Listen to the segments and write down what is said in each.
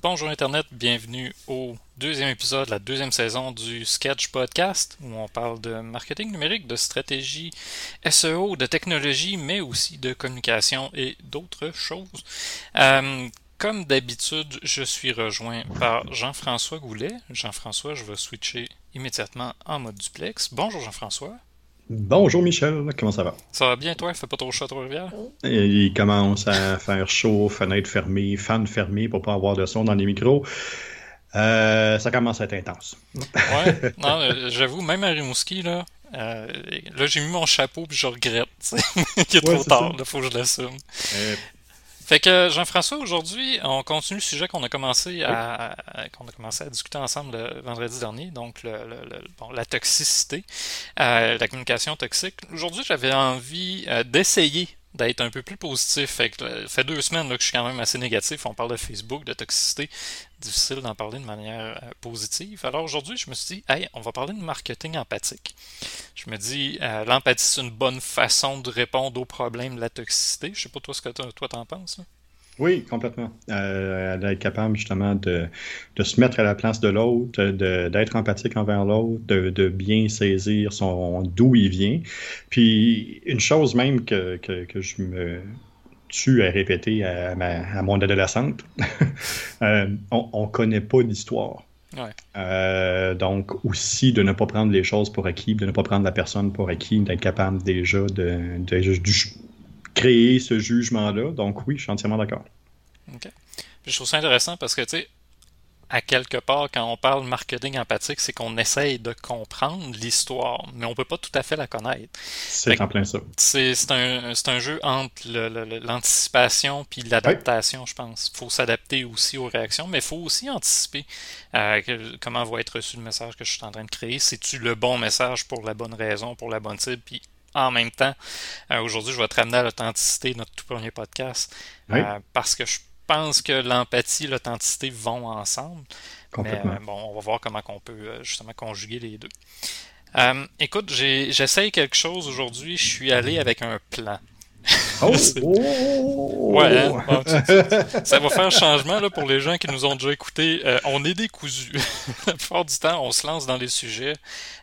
Bonjour Internet, bienvenue au deuxième épisode de la deuxième saison du Sketch Podcast où on parle de marketing numérique, de stratégie SEO, de technologie, mais aussi de communication et d'autres choses. Euh, comme d'habitude, je suis rejoint par Jean-François Goulet. Jean-François, je vais switcher immédiatement en mode duplex. Bonjour Jean-François. Bonjour Michel, comment ça va? Ça va bien toi? Il fait pas trop chaud à Trois-Rivières? Il commence à faire chaud, fenêtre fermée, fan fermé pour pas avoir de son dans les micros. Euh, ça commence à être intense. ouais, non, euh, j'avoue, même à Rimouski, là, euh, là j'ai mis mon chapeau puis je regrette. Il est trop tard, il faut que je l'assume. Fait que Jean-François, aujourd'hui, on continue le sujet qu'on a commencé à, qu'on a commencé à discuter ensemble le vendredi dernier, donc le, bon, la toxicité, euh, la communication toxique. Aujourd'hui, j'avais envie euh, d'essayer d'être un peu plus positif. Fait que, ça fait deux semaines là, que je suis quand même assez négatif. On parle de Facebook, de toxicité. Difficile d'en parler de manière euh, positive. Alors aujourd'hui, je me suis dit, hey, on va parler de marketing empathique. Je me dis, euh, l'empathie, c'est une bonne façon de répondre aux problèmes de la toxicité. Je sais pas toi ce que toi t'en penses. Oui, complètement. Euh, d'être capable justement de, de, se mettre à la place de l'autre, d'être empathique envers l'autre, de, de, bien saisir son d'où il vient. Puis une chose même que, que, que je me tue à répéter à, ma, à mon adolescente, euh, on ne connaît pas l'histoire. Ouais. Euh, donc aussi de ne pas prendre les choses pour acquis, de ne pas prendre la personne pour acquis, d'être capable déjà de, de, de, créer ce jugement-là. Donc oui, je suis entièrement d'accord. OK. je trouve ça intéressant parce que, tu sais, à quelque part, quand on parle marketing empathique, c'est qu'on essaye de comprendre l'histoire, mais on peut pas tout à fait la connaître. C'est en plein ça. C'est un, un, jeu entre l'anticipation puis l'adaptation, je pense. Il faut s'adapter aussi aux réactions, mais il faut aussi anticiper euh, comment va être reçu le message que je suis en train de créer. C'est-tu le bon message pour la bonne raison, pour la bonne cible, puis en même temps. Euh, aujourd'hui, je vais te ramener à l'authenticité, notre tout premier podcast, euh, parce que je pense que l'empathie et l'authenticité vont ensemble. Mais euh, bon, on va voir comment on peut justement conjuguer les deux. écoute, j'essaye quelque chose aujourd'hui. Je suis allé avec un plan. Oh! oh! ouais, hein? ça va faire un changement là, pour les gens qui nous ont déjà écoutés. Euh, on est décousu. La plupart du temps, on se lance dans les sujets,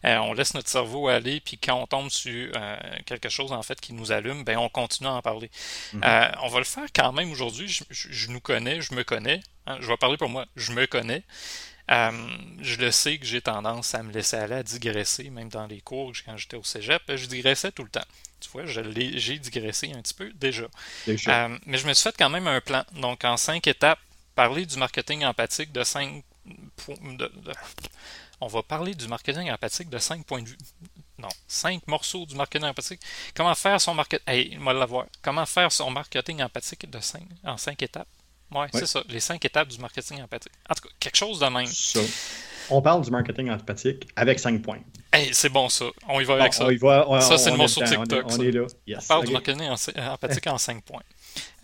euh, on laisse notre cerveau aller, puis quand on tombe sur euh, quelque chose en fait qui nous allume, ben on continue à en parler. Mm-hmm. on va le faire quand même aujourd'hui. Je, nous connais, je me connais. Hein. je vais parler pour moi. Je me connais. je le sais que j'ai tendance à me laisser aller à digresser, même dans les cours quand j'étais au cégep, je digressais tout le temps. Tu vois, j'ai digressé un petit peu déjà. Euh, mais je me suis fait quand même un plan. Donc, en cinq étapes, parler du marketing empathique de cinq on va parler du marketing empathique de cinq points de vue. Non, cinq morceaux du marketing empathique. Comment faire son marketing. Hey, l'avoir. Comment faire son marketing empathique de cinq, en cinq étapes? Ouais, c'est ça, les cinq étapes du marketing empathique. En tout cas, quelque chose de même. On parle du marketing empathique avec 5 points. Hey, c'est bon ça. On y va avec ça. ça, c'est le morceau TikTok. On, est là. on parle du marketing empathique en 5 points.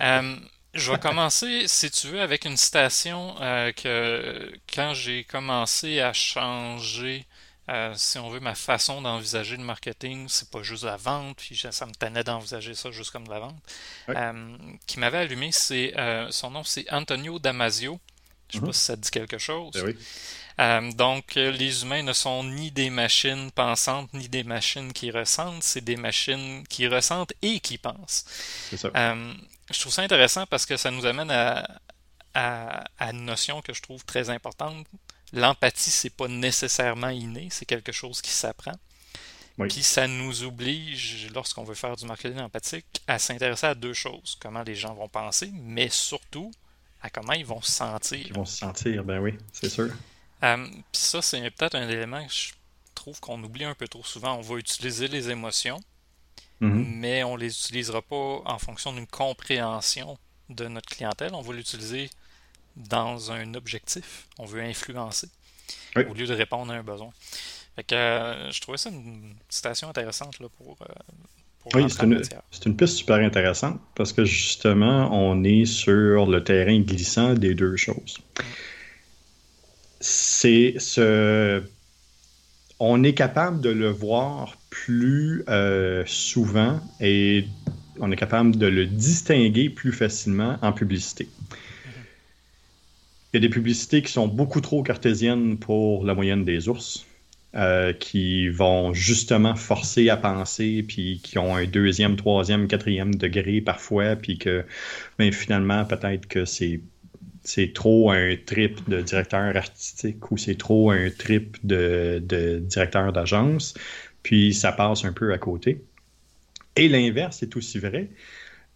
Euh, je vais commencer, si tu veux, avec une citation euh, que quand j'ai commencé à changer, euh, si on veut, ma façon d'envisager le marketing, c'est pas juste la vente, puis ça me tenait d'envisager ça juste comme de la vente, qui m'avait allumé, c'est son nom, c'est Antonio Damasio. Je ne sais pas mm-hmm. si ça te dit quelque chose. Ben oui. Euh, donc, les humains ne sont ni des machines pensantes, ni des machines qui ressentent, c'est des machines qui ressentent et qui pensent. Euh, je trouve ça intéressant parce que ça nous amène à, une notion que je trouve très importante. L'empathie, c'est pas nécessairement inné, c'est quelque chose qui s'apprend. Puis ça nous oblige, lorsqu'on veut faire du marketing empathique, à s'intéresser à deux choses. Comment les gens vont penser, mais surtout à comment ils vont se sentir. Ils vont se sentir, ben oui, c'est sûr. Euh, ça, c'est peut-être un élément que je trouve qu'on oublie un peu trop souvent. On va utiliser les émotions, mm-hmm. mais on les utilisera pas en fonction d'une compréhension de notre clientèle. On va l'utiliser dans un objectif. On veut influencer au lieu de répondre à un besoin. Fait que, euh, je trouvais ça une citation intéressante là, pour, euh, oui, c'est une, une, piste super intéressante parce que justement, on est sur le terrain glissant des deux choses. Mm c'est ce. On est capable de le voir plus euh, souvent et on est capable de le distinguer plus facilement en publicité. Il y a des publicités qui sont beaucoup trop cartésiennes pour la moyenne des ours. Euh, qui vont justement forcer à penser, puis qui ont un deuxième, troisième, quatrième degré parfois, puis que ben, finalement, peut-être que c'est c'est trop un trip de directeur artistique ou c'est trop un trip de, directeur d'agence, puis ça passe un peu à côté. Et l'inverse est aussi vrai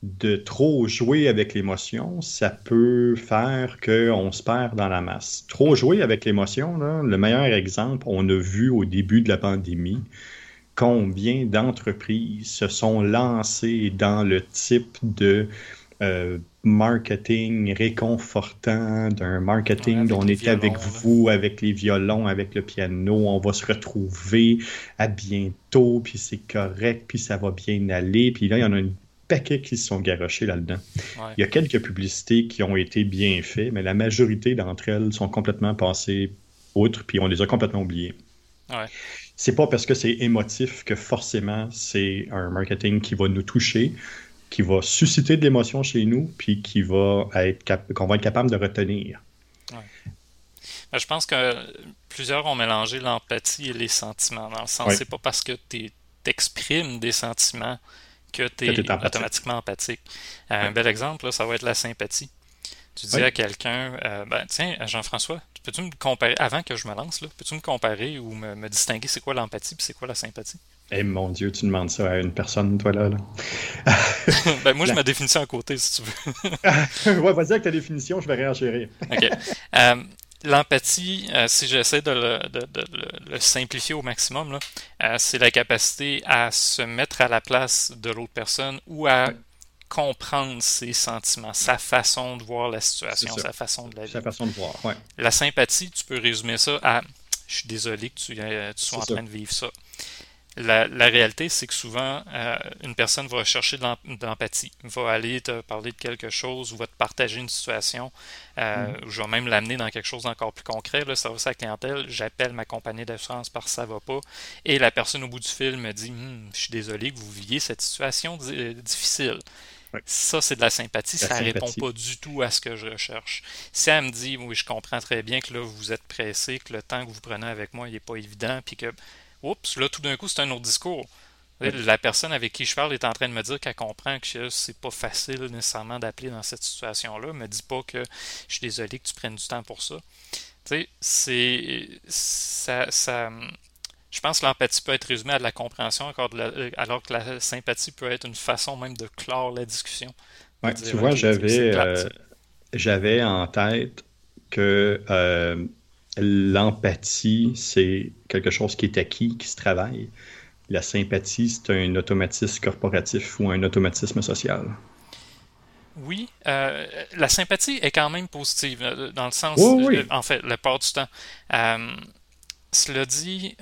de trop jouer avec l'émotion, ça peut faire qu'on se perd dans la masse. Trop jouer avec l'émotion, le meilleur exemple, on a vu au début de la pandémie combien d'entreprises se sont lancées dans le type de euh, marketing réconfortant, d'un marketing dont on est avec vous, avec les violons, avec le piano, on va se retrouver à bientôt, puis c'est correct, puis ça va bien aller. Puis là, il y en a une paquets qui se sont garochés là-dedans. Il y a quelques publicités qui ont été bien faites, mais la majorité d'entre elles sont complètement passées outre, puis on les a complètement oubliées. Ouais. C'est pas parce que c'est émotif que forcément c'est un marketing qui va nous toucher, qui va susciter de l'émotion chez nous, puis qui va être qu'on va être capable de retenir. Ben, je pense que plusieurs ont mélangé l'empathie et les sentiments. Dans le sens, c'est pas parce que tu exprimes des sentiments que tu es, automatiquement empathique. Euh, un bel exemple, ça va être la sympathie. Tu dis à quelqu'un, euh, ben, tiens, Jean-François, peux-tu me comparer, avant que je me lance, peux-tu me comparer ou me, distinguer c'est quoi l'empathie et c'est quoi la sympathie? Eh mon Dieu, tu demandes ça à une personne, toi, là. ben, moi, je ma définition à côté, si tu veux. ouais, vas-y avec ta définition, je vais réagir. OK. Euh, l'empathie, euh, si j'essaie de, le, simplifier au maximum, euh, c'est la capacité à se mettre à la place de l'autre personne ou à comprendre ses sentiments, sa façon de voir la situation, sa façon de la Sa façon de voir, ouais. La sympathie, tu peux résumer ça à je suis désolé que tu, euh, sois en train de vivre ça. La, réalité, c'est que souvent, euh, une personne va chercher de l'empathie, va aller te parler de quelque chose ou va te partager une situation. Euh, mm. Je vais même l'amener dans quelque chose d'encore plus concret. Le service à la clientèle, j'appelle ma compagnie d'assurance parce que ça va pas. Et la personne au bout du fil me dit hum, Je suis désolé que vous viviez cette situation difficile. Ça, c'est de la sympathie. ça ne répond pas du tout à ce que je recherche. Si elle me dit, oui, je comprends très bien que là, vous êtes pressé, que le temps que vous prenez avec moi, il n'est pas évident, puis que oups, là, tout d'un coup, c'est un autre discours. La personne avec qui je parle est en train de me dire qu'elle comprend que c'est pas facile nécessairement d'appeler dans cette situation-là. Me dit pas que je suis désolé que tu prennes du temps pour ça. Tu sais, c'est. Ça, ça, je pense que l'empathie peut être résumée à de la compréhension, alors que la sympathie peut être une façon même de clore la discussion. Ouais, tu vois, j'avais, euh, j'avais en tête que euh, l'empathie, c'est quelque chose qui est acquis, qui se travaille. La sympathie, c'est un automatisme corporatif ou un automatisme social. Oui, euh, la sympathie est quand même positive, euh, dans le sens, oui, euh, en fait, la part du temps. Cela dit,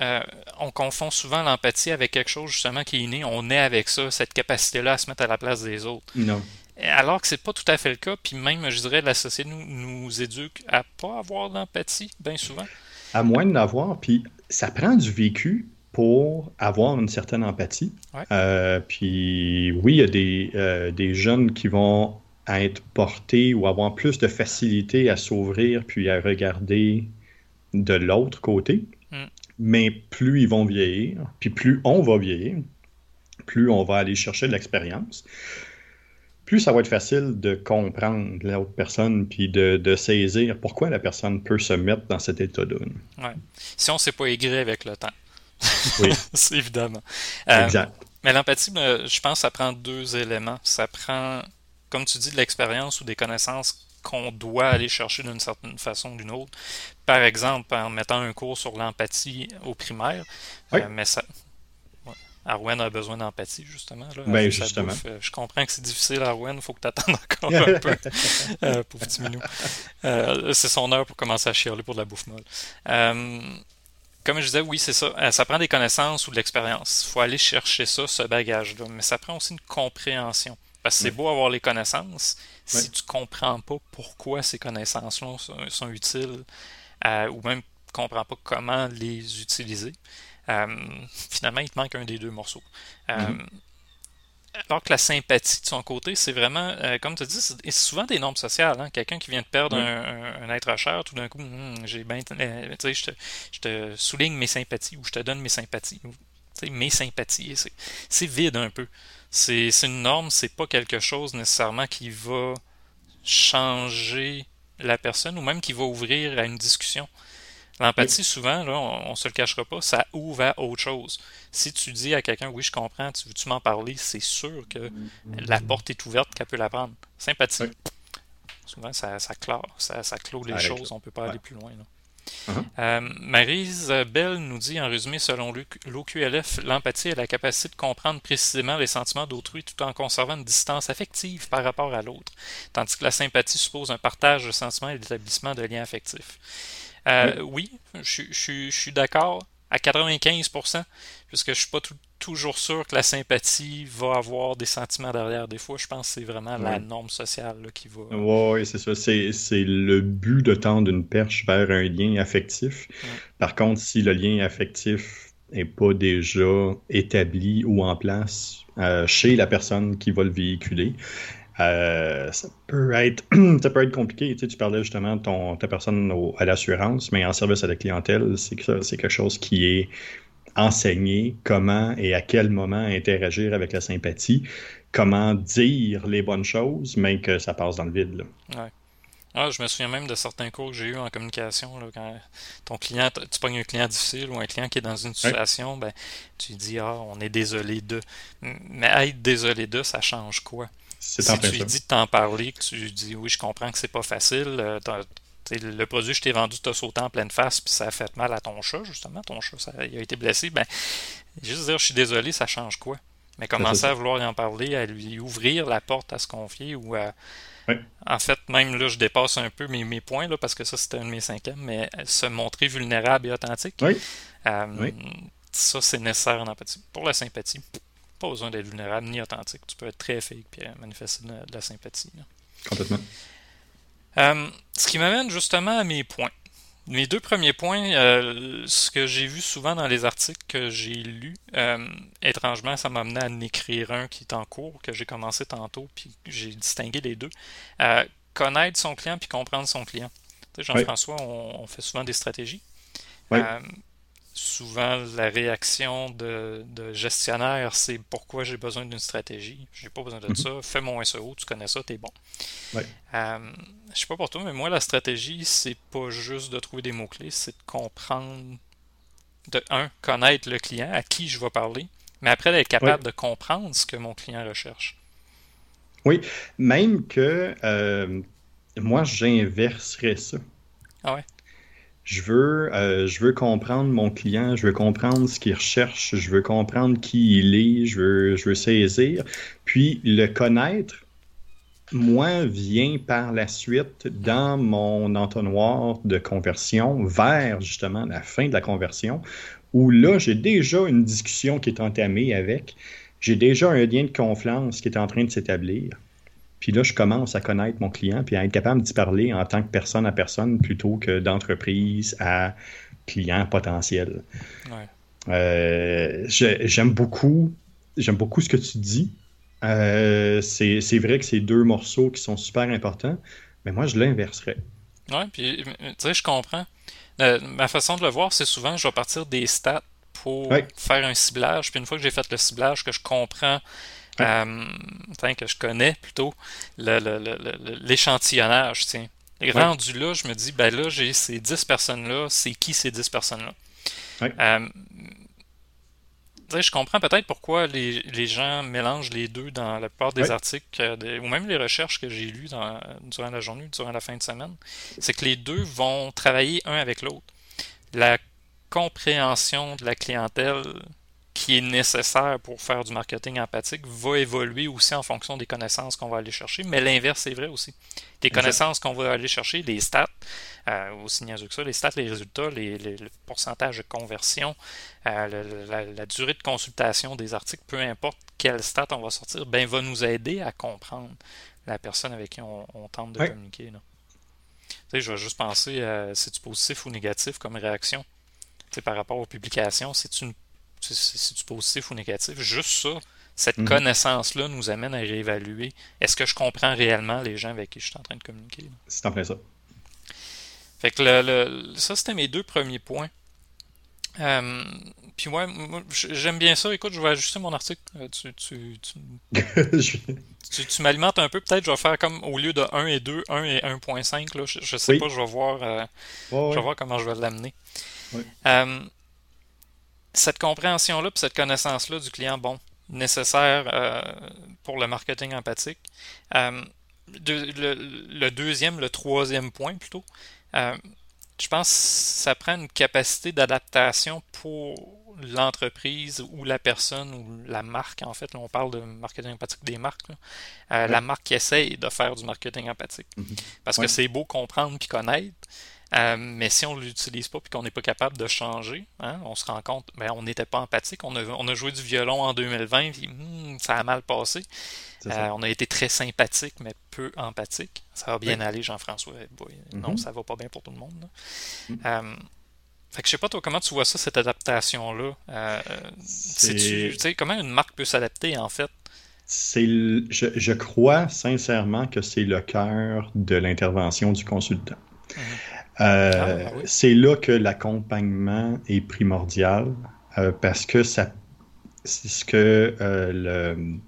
on confond souvent l'empathie avec quelque chose justement qui est inné. On est avec ça, cette capacité-là à se mettre à la place des autres. Non. Alors que c'est pas tout à fait le cas, puis même, je dirais, la société nous, nous éduque à pas avoir d'empathie, bien souvent. À moins de l'avoir, puis ça prend du vécu pour avoir une certaine empathie. Euh, puis oui, il y a des, euh, des, jeunes qui vont être portés ou avoir plus de facilité à s'ouvrir puis à regarder de l'autre côté. Mm. Mais plus ils vont vieillir, puis plus on va vieillir, plus on va aller chercher de l'expérience plus ça va être facile de comprendre l'autre personne puis de, saisir pourquoi la personne peut se mettre dans cet état-là. Ouais. Si on ne s'est pas aigri avec le temps. Oui. évidemment. Euh, exact. mais l'empathie, ben, je pense ça prend deux éléments. Ça prend, comme tu dis, de l'expérience ou des connaissances qu'on doit aller chercher d'une certaine façon ou d'une autre. Par exemple, en mettant un cours sur l'empathie au primaire. Oui. Euh, mais ça, Arwen a besoin d'empathie, justement. Là, ben, justement. Euh, je comprends que c'est difficile, Arwen. Il faut que tu attendes encore un peu. euh, pauvre petit minou. Euh, c'est son heure pour commencer à chialer pour de la bouffe molle. Comme je disais, oui, c'est ça. Ça prend des connaissances ou de l'expérience. Il faut aller chercher ça, ce bagage-là. Mais ça prend aussi une compréhension. Parce que c'est beau avoir les connaissances. Si tu comprends pas pourquoi ces connaissances-là sont, utiles, ou même comprends pas comment les utiliser, euh, finalement, il te manque un des deux morceaux. Euh, mhm. alors que la sympathie de son côté, c'est vraiment, euh, comme tu dis, c'est souvent des normes sociales. Hein. Quelqu'un qui vient de perdre un, être cher, tout d'un coup, hum, j'ai ben, je te, je te souligne mes sympathies ou je te donne mes sympathies. Mes sympathies, c'est vide un peu. C'est une norme, c'est pas quelque chose nécessairement qui va changer la personne ou même qui va ouvrir à une discussion. L'empathie, souvent, là, on, ne se le cachera pas, ça ouvre à autre chose. Si tu dis à quelqu'un, oui, je comprends, tu veux-tu m'en parler, c'est sûr que la porte est ouverte, qu'elle peut la prendre. Sympathie. Souvent, ça, ça, clore, ça, ça clôt les choses, on peut pas aller plus loin. Euh, Marise Bell nous dit en résumé, selon l'OQLF, l'empathie est la capacité de comprendre précisément les sentiments d'autrui tout en conservant une distance affective par rapport à l'autre, tandis que la sympathie suppose un partage de sentiments et l'établissement de liens affectifs. Euh, oui. je, suis d'accord à 95%, puisque je suis pas toujours sûr que la sympathie va avoir des sentiments derrière. Des fois, je pense que c'est vraiment la norme sociale qui va. Oui, c'est ça. C'est le but de tendre une perche vers un lien affectif. Par contre, si le lien affectif n'est pas déjà établi ou en place euh, chez la personne qui va le véhiculer, euh, ça, peut être, ça peut être compliqué. Tu, sais, tu parlais justement de ton, ta personne à l'assurance, mais en service à la clientèle, c'est quelque chose qui est enseigné comment et à quel moment interagir avec la sympathie, comment dire les bonnes choses, mais que ça passe dans le vide. Là. Ah, je me souviens même de certains cours que j'ai eu en communication. Là, quand ton client, tu pognes un client difficile ou un client qui est dans une situation, ben, tu dis Ah, on est désolé de. Mais être désolé de, ça change quoi? Si tu lui dis de t'en parler, que tu dis oui, je comprends que c'est pas facile, euh, le produit que je t'ai vendu t'a sauté en pleine face, puis ça a fait mal à ton chat, justement, ton chat, ça, il a été blessé, ben, juste dire je suis désolé, ça change quoi? Mais commencer à vouloir y en parler, à lui ouvrir la porte à se confier ou à. En fait, même là, je dépasse un peu mes, mes points, là, parce que ça, c'était un de mes cinquièmes, mais se montrer vulnérable et authentique. Euh, ça, c'est nécessaire en empathie. Pour la sympathie, pas besoin d'être vulnérable ni authentique. Tu peux être très fake et manifester de la, sympathie. Complètement. Euh, ce qui m'amène justement à mes points. Mes deux premiers points, euh, ce que j'ai vu souvent dans les articles que j'ai lus, euh, étrangement, ça m'a amené à en écrire un qui est en cours, que j'ai commencé tantôt, puis j'ai distingué les deux. connaître son client puis comprendre son client. Jean-François, on, fait souvent des stratégies souvent la réaction de, gestionnaire, c'est pourquoi j'ai besoin d'une stratégie? J'ai pas besoin de mhm. ça. Fais mon SEO, tu connais ça, t'es bon. Ouais. Euh, je sais pas pour toi, mais moi, la stratégie, c'est pas juste de trouver des mots-clés, c'est de comprendre, de un, connaître le client, à qui je vais parler, mais après d'être capable de comprendre ce que mon client recherche. Oui, même que euh, moi, j'inverserais ça. Ah ouais? Je veux, euh, je veux comprendre mon client, je veux comprendre ce qu'il recherche, je veux comprendre qui il est, je veux, je veux saisir. Puis le connaître, moi, vient par la suite dans mon entonnoir de conversion vers justement la fin de la conversion, où là, j'ai déjà une discussion qui est entamée avec, j'ai déjà un lien de confiance qui est en train de s'établir. Puis là, je commence à connaître mon client puis à être capable d'y parler en tant que personne à personne plutôt que d'entreprise à client potentiel. Euh, j'aime beaucoup, j'aime beaucoup ce que tu dis. Euh, c'est vrai que c'est deux morceaux qui sont super importants, mais moi, je l'inverserais. Oui, puis tu sais, je comprends. Euh, ma façon de le voir, c'est souvent, je vais partir des stats pour faire un ciblage. Puis une fois que j'ai fait le ciblage, que je comprends euh, que je connais plutôt l'échantillonnage, tiens. Rendu là, je me dis, ben là, j'ai ces 10 personnes-là, c'est qui ces 10 personnes-là? Euh, je comprends peut-être pourquoi les, gens mélangent les deux dans la plupart des articles euh, ou même les recherches que j'ai lues durant la journée, durant la fin de semaine. C'est que les deux vont travailler un avec l'autre. La compréhension de la clientèle qui est nécessaire pour faire du marketing empathique va évoluer aussi en fonction des connaissances qu'on va aller chercher, mais l'inverse est vrai aussi. Les connaissances qu'on va aller chercher, les stats, euh, aussi niaiseux que ça, les stats, les résultats, les, le pourcentage de conversion, euh, la, durée de consultation des articles, peu importe quel stat on va sortir, ben va nous aider à comprendre la personne avec qui on, tente de communiquer. Tu sais, je vais juste penser à si tu positif ou négatif comme réaction? Tu sais, par rapport aux publications, c'est une si tu positif ou négatif, juste ça, Cette Mhm. connaissance-là nous amène à réévaluer est-ce que je comprends réellement les gens avec qui je suis en train de communiquer. C'est en plein ça. Fait que le, le- ça, c'était mes deux premiers points. Euh, puis ouais, moi, j'aime bien ça. Écoute, je vais ajuster mon article. Euh, Tu, tu, tu, tu, tu m'alimentes un peu. Peut-être je vais faire comme au lieu de 1 et 2, 1 et 1.5. Là. Je, je sais Oui. pas, je vais voir. euh, Je vais voir comment je vais l'amener. Oui. Euh, cette compréhension-là, puis cette connaissance-là du client, bon, nécessaire euh, pour le marketing empathique. Euh, de- le, le deuxième, le troisième point plutôt, euh, je pense que ça prend une capacité d'adaptation pour l'entreprise ou la personne ou la marque. En fait, là, on parle de marketing empathique des marques. là. La marque qui essaye de faire du marketing empathique. Mhm. Parce Ouais. que c'est beau comprendre puis connaître, euh, mais si on ne l'utilise pas puis qu'on n'est pas capable de changer, hein, on se rend compte, ben, on n'était pas empathique. On a, on a joué du violon en 2020, puis hmm, ça a mal passé. Euh, on a été très sympathique, mais peu empathique. Ça va bien Oui. aller, Jean-François. Eh boy, Non, Mhm. ça va pas bien pour tout le monde. là. Mhm. Euh, fait que je sais pas, toi, comment tu vois ça, cette? Euh, tu sais, comment une marque peut s'adapter, en fait? C'est le- je, je crois sincèrement que c'est le cœur de l'intervention du consultant. Mhm. Euh, Ah, oui. C'est là que l'accompagnement est primordial euh, parce que ça, c'est ce que euh, le,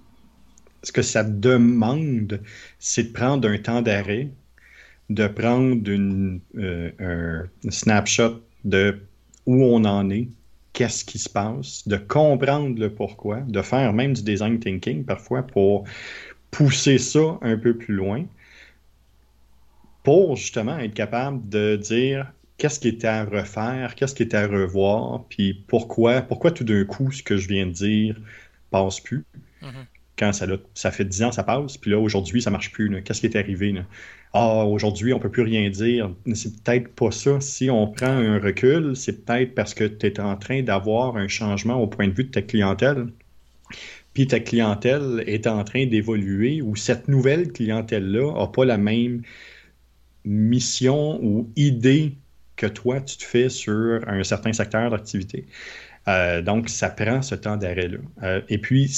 ce que ça demande, c'est de prendre un temps d'arrêt, de prendre une, euh, un snapshot de où on en est, qu'est-ce qui se passe, de comprendre le pourquoi, de faire même du design thinking parfois pour pousser ça un peu plus loin, pour justement être capable de dire qu'est-ce qui était à refaire, qu'est-ce qui était à revoir, puis pourquoi, pourquoi tout d'un coup ce que je viens de dire passe plus. Mhm. Quand ça, fait 10 ans, ça passe, puis là, aujourd'hui, ça marche plus. Qu'est-ce qui est arrivé? là? Ah, aujourd'hui, on peut plus rien dire. C'est peut-être pas ça. Si on prend un recul, c'est peut-être parce que tu es en train d'avoir un changement au point de vue de ta clientèle. Puis ta clientèle est en train d'évoluer ou cette nouvelle clientèle-là n'a pas la même mission ou idée que toi, tu te fais sur un certain secteur d'activité. Euh, donc, ça prend ce temps d'arrêt-là. Euh, et puis,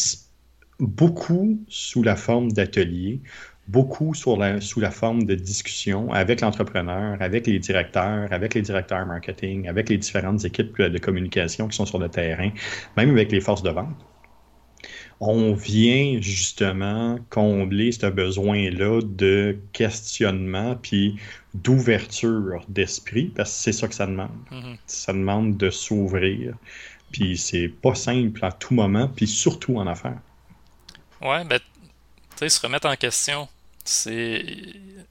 beaucoup sous la forme d'ateliers, beaucoup la- sous la forme de discussions avec l'entrepreneur, avec les directeurs, avec les directeurs marketing, avec les différentes équipes euh, de communication qui sont sur le terrain, même avec les forces de vente. On vient justement combler ce besoin-là de questionnement puis d'ouverture d'esprit, parce que c'est ça que ça demande. Mhm. Ça demande de s'ouvrir. Puis c'est pas simple à tout moment, puis surtout en affaires. Ouais, ben, tu sais, se remettre en question, c'est.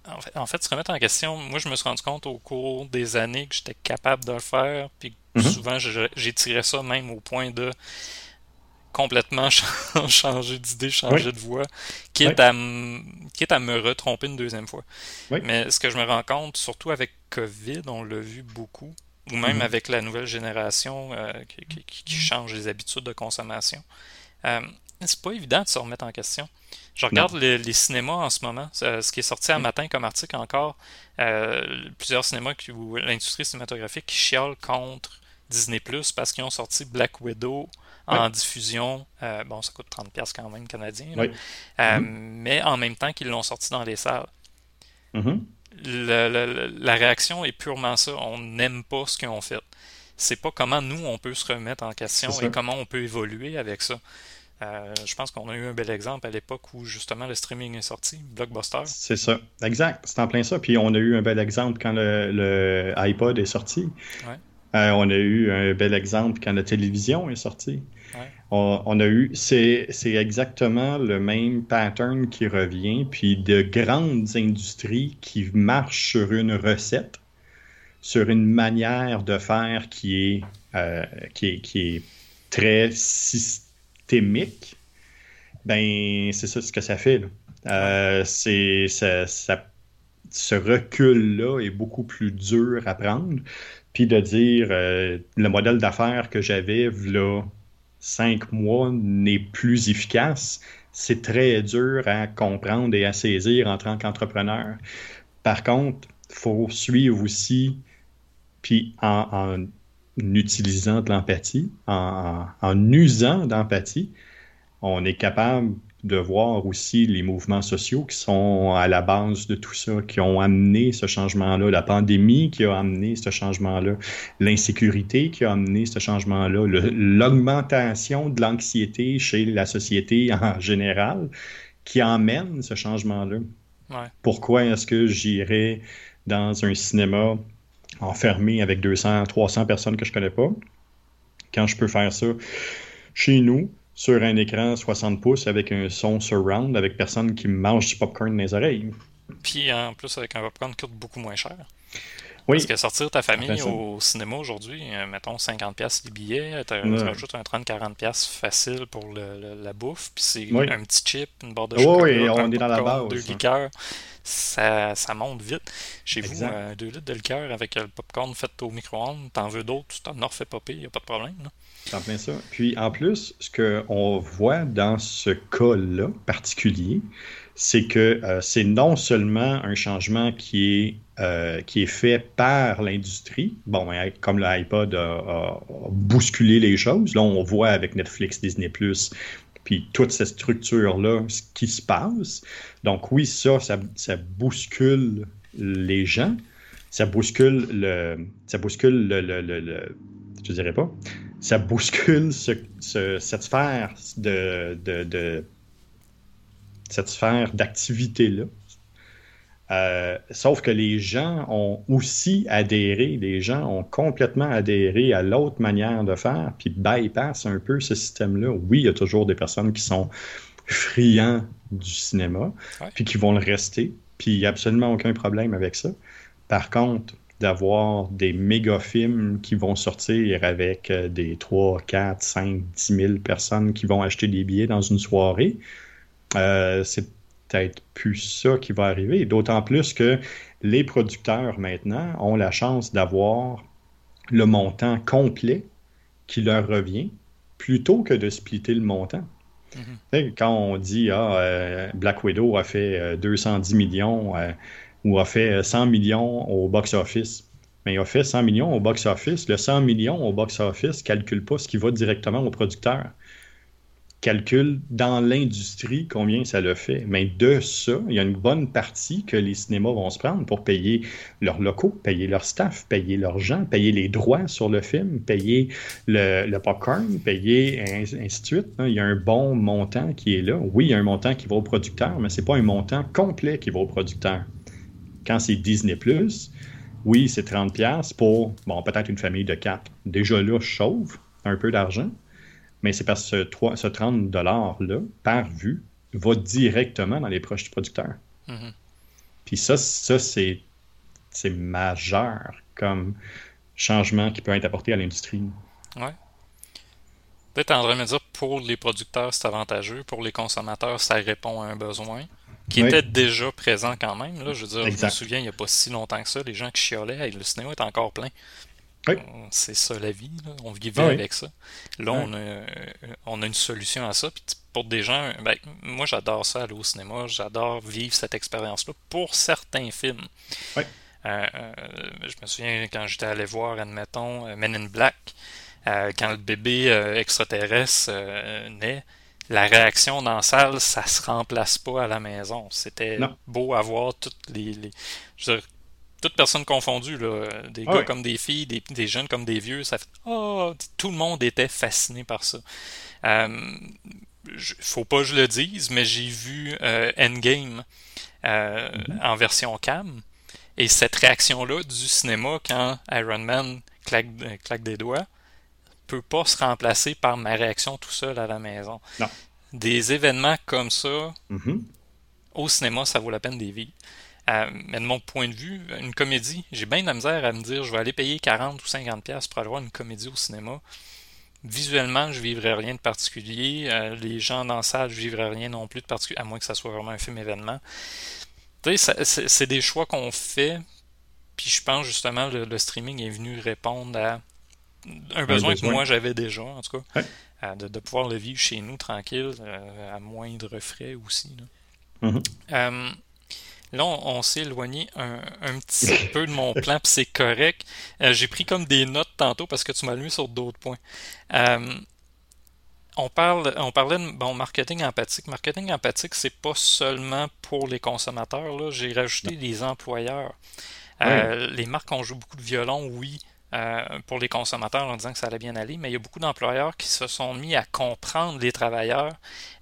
En fait, en fait, se remettre en question, moi, je me suis rendu compte au cours des années que j'étais capable de le faire, puis que Mhm. souvent, j'étirais ça même au point de complètement ch- changer d'idée, changer Oui. de voix, quitte, Oui. à quitte à me retromper une deuxième fois. Oui. Mais ce que je me rends compte, surtout avec COVID, on l'a vu beaucoup, ou même Mhm. avec la nouvelle génération euh, qui, qui- qui- qui change les habitudes de consommation, euh, c'est pas évident de se remettre en question. Je regarde les, les cinémas en ce moment, ce qui est sorti un Mm. matin comme article encore, euh, plusieurs cinémas qui, ou l'industrie cinématographique qui chiale contre Disney Plus parce qu'ils ont sorti Black Widow en diffusion. Euh, bon, ça coûte 30$ quand même canadien. Euh, Mhm. mais en même temps qu'ils l'ont sorti dans les salles. Mhm. Le- le- le- la réaction est purement ça. On n'aime pas ce qu'ils ont fait. C'est pas comment nous on peut se remettre en question et comment on peut évoluer avec ça. Euh, je pense qu'on a eu un bel exemple à l'époque où justement le streaming est sorti, Blockbuster. C'est ça. Exact. C'est en plein ça. Puis on a eu un bel exemple quand le, le iPod est sorti. Ouais. Euh, on a eu un bel exemple quand la télévision est sortie. Ouais. On, on a eu, c'est, c'est exactement le même pattern qui revient, puis de grandes industries qui marchent sur une recette, sur une manière de faire qui est, euh, qui est, qui est très systémique. Ben, c'est ça ce que ça fait. là. Euh, c'est, ça, ça- ce recul-là est beaucoup plus dur à prendre puis de dire euh, le modèle d'affaires que j'avais là cinq mois n'est plus efficace, c'est très dur à comprendre et à saisir en tant qu'entrepreneur. Par contre, il faut suivre aussi, puis en, en utilisant de l'empathie, en, en usant d'empathie, on est capable de voir aussi les mouvements sociaux qui sont à la base de tout ça, qui ont amené ce changement-là, la pandémie qui a amené ce changement-là, l'insécurité qui a amené ce changement-là, l'augmentation de l'anxiété chez la société en général qui emmène ce changement-là. Pourquoi est-ce que j'irais dans un cinéma enfermé avec 200, 300 personnes que je connais pas? Quand je peux faire ça chez nous sur un écran 60 pouces avec un son surround avec personne qui mange du popcorn dans les oreilles. Puis en plus avec un popcorn qui coûte beaucoup moins cher. Oui. Parce que sortir ta famille au cinéma aujourd'hui, euh, mettons 50$ les billets, tu rajoutes un 30-40$ facile pour le, la bouffe, puis c'est un petit chip, une barre de chocolat, oui, on est dans la base, deux liqueurs, ça, ça monte vite. Chez vous, 2 euh, litres de liqueur avec le popcorn fait au micro-ondes, t'en veux d'autres, tu t'en as refait popper, il n'y a pas de problème. En ça. Puis en plus, ce qu'on voit dans ce cas-là particulier, c'est que euh, c'est non seulement un changement qui est, euh, qui est fait par l'industrie, bon, hein, comme l'iPod a, a, bousculé les choses, là on voit avec Netflix, Disney ⁇ puis toute cette structure-là, ce qui se passe. Donc oui, ça, ça, bouscule les gens, ça bouscule le... Ça bouscule le, le, le je dirais pas, ça bouscule cette sphère de, cette sphère d'activité-là. Euh, sauf que les gens ont aussi adhéré, les gens ont complètement adhéré à l'autre manière de faire, puis bypass un peu ce système-là. Oui, il y a toujours des personnes qui sont friands du cinéma, puis qui vont le rester, puis il n'y a absolument aucun problème avec ça. Par contre, d'avoir des méga films qui vont sortir avec euh, des 3, 4, 5, 10 000 personnes qui vont acheter des billets dans une soirée. Euh, c'est peut-être plus ça qui va arriver. D'autant plus que les producteurs maintenant ont la chance d'avoir le montant complet qui leur revient plutôt que de splitter le montant. Mm-hmm. Quand on dit ah, euh, Black Widow a fait 210 millions, ou a fait 100 euh, millions au box-office. Mais il a fait 100 millions au box-office. Le 100 millions au box-office ne calcule pas ce qui va directement au producteur. Calcule dans l'industrie combien ça le fait. Mais de ça, il y a une bonne partie que les cinémas vont se prendre pour payer leurs locaux, payer leur staff, payer leurs gens, payer les droits sur le film, payer le, popcorn, payer ainsi de suite. Il y a un bon montant qui est là. Oui, il y a un montant qui va au producteur, mais ce n'est pas un montant complet qui va au producteur. Quand c'est Disney, oui, c'est 30$ pour, bon, peut-être une famille de quatre. Déjà là, je sauve un peu d'argent, mais c'est parce que ce, 30$-là, par vue, va directement dans les proches du producteur. Mm-hmm. Puis ça, ça c'est, c'est majeur comme changement qui peut être apporté à l'industrie. Ouais. Peut-être en de me dire pour les producteurs, c'est avantageux. Pour les consommateurs, ça répond à un besoin qui était déjà présent quand même. Là. Je veux dire, je me souviens, il n'y a pas si longtemps que ça, les gens qui chiolaient, le cinéma est encore plein. C'est ça la vie, on vivait avec ça. Là, on, a, on, a, une solution à ça. Puis pour des gens, ben, moi j'adore ça, aller au cinéma, j'adore vivre cette expérience-là pour certains films. Euh, euh, je me souviens quand j'étais allé voir, admettons, euh, Men in Black, quand le bébé extraterrestre naît, la réaction dans la salle, ça se remplace pas à la maison. C'était beau à voir toutes les, je veux dire, toutes personnes confondues, là, des gars comme des filles, des, jeunes comme des vieux, ça fait oh, tout le monde était fasciné par ça. Euh, faut pas que je le dise, mais j'ai vu euh, Endgame euh, mm-hmm. en version cam. Et cette réaction-là du cinéma quand Iron Man claque, claque des doigts, peut pas se remplacer par ma réaction tout seul à la maison. Non. Des événements comme ça, mm-hmm. au cinéma, ça vaut la peine d'y vivre. Euh, mais de mon point de vue, une comédie, j'ai bien de la misère à me dire je vais aller payer 40 ou 50 pièces pour aller voir une comédie au cinéma. Visuellement, je vivrai rien de particulier. Euh, les gens dans la salle, je vivrai rien non plus de particulier, à moins que ça soit vraiment un film événement. Tu sais, c'est des choix qu'on fait. Puis je pense justement le, le streaming est venu répondre à un besoin, que moi j'avais déjà, en tout cas, euh, de, pouvoir le vivre chez nous tranquille, euh, à moindre frais aussi. Là, mm-hmm. euh, là on, s'est éloigné un, petit peu de mon plan, puis c'est correct. J'ai pris comme des notes tantôt parce que tu m'as lu sur d'autres points. on, parle, on parlait de bon, marketing empathique. Marketing empathique, c'est pas seulement pour les consommateurs. J'ai rajouté les employeurs. Les marques ont joué beaucoup de violon, oui, euh, pour les consommateurs en disant que ça allait bien aller, mais il y a beaucoup d'employeurs qui se sont mis à comprendre les travailleurs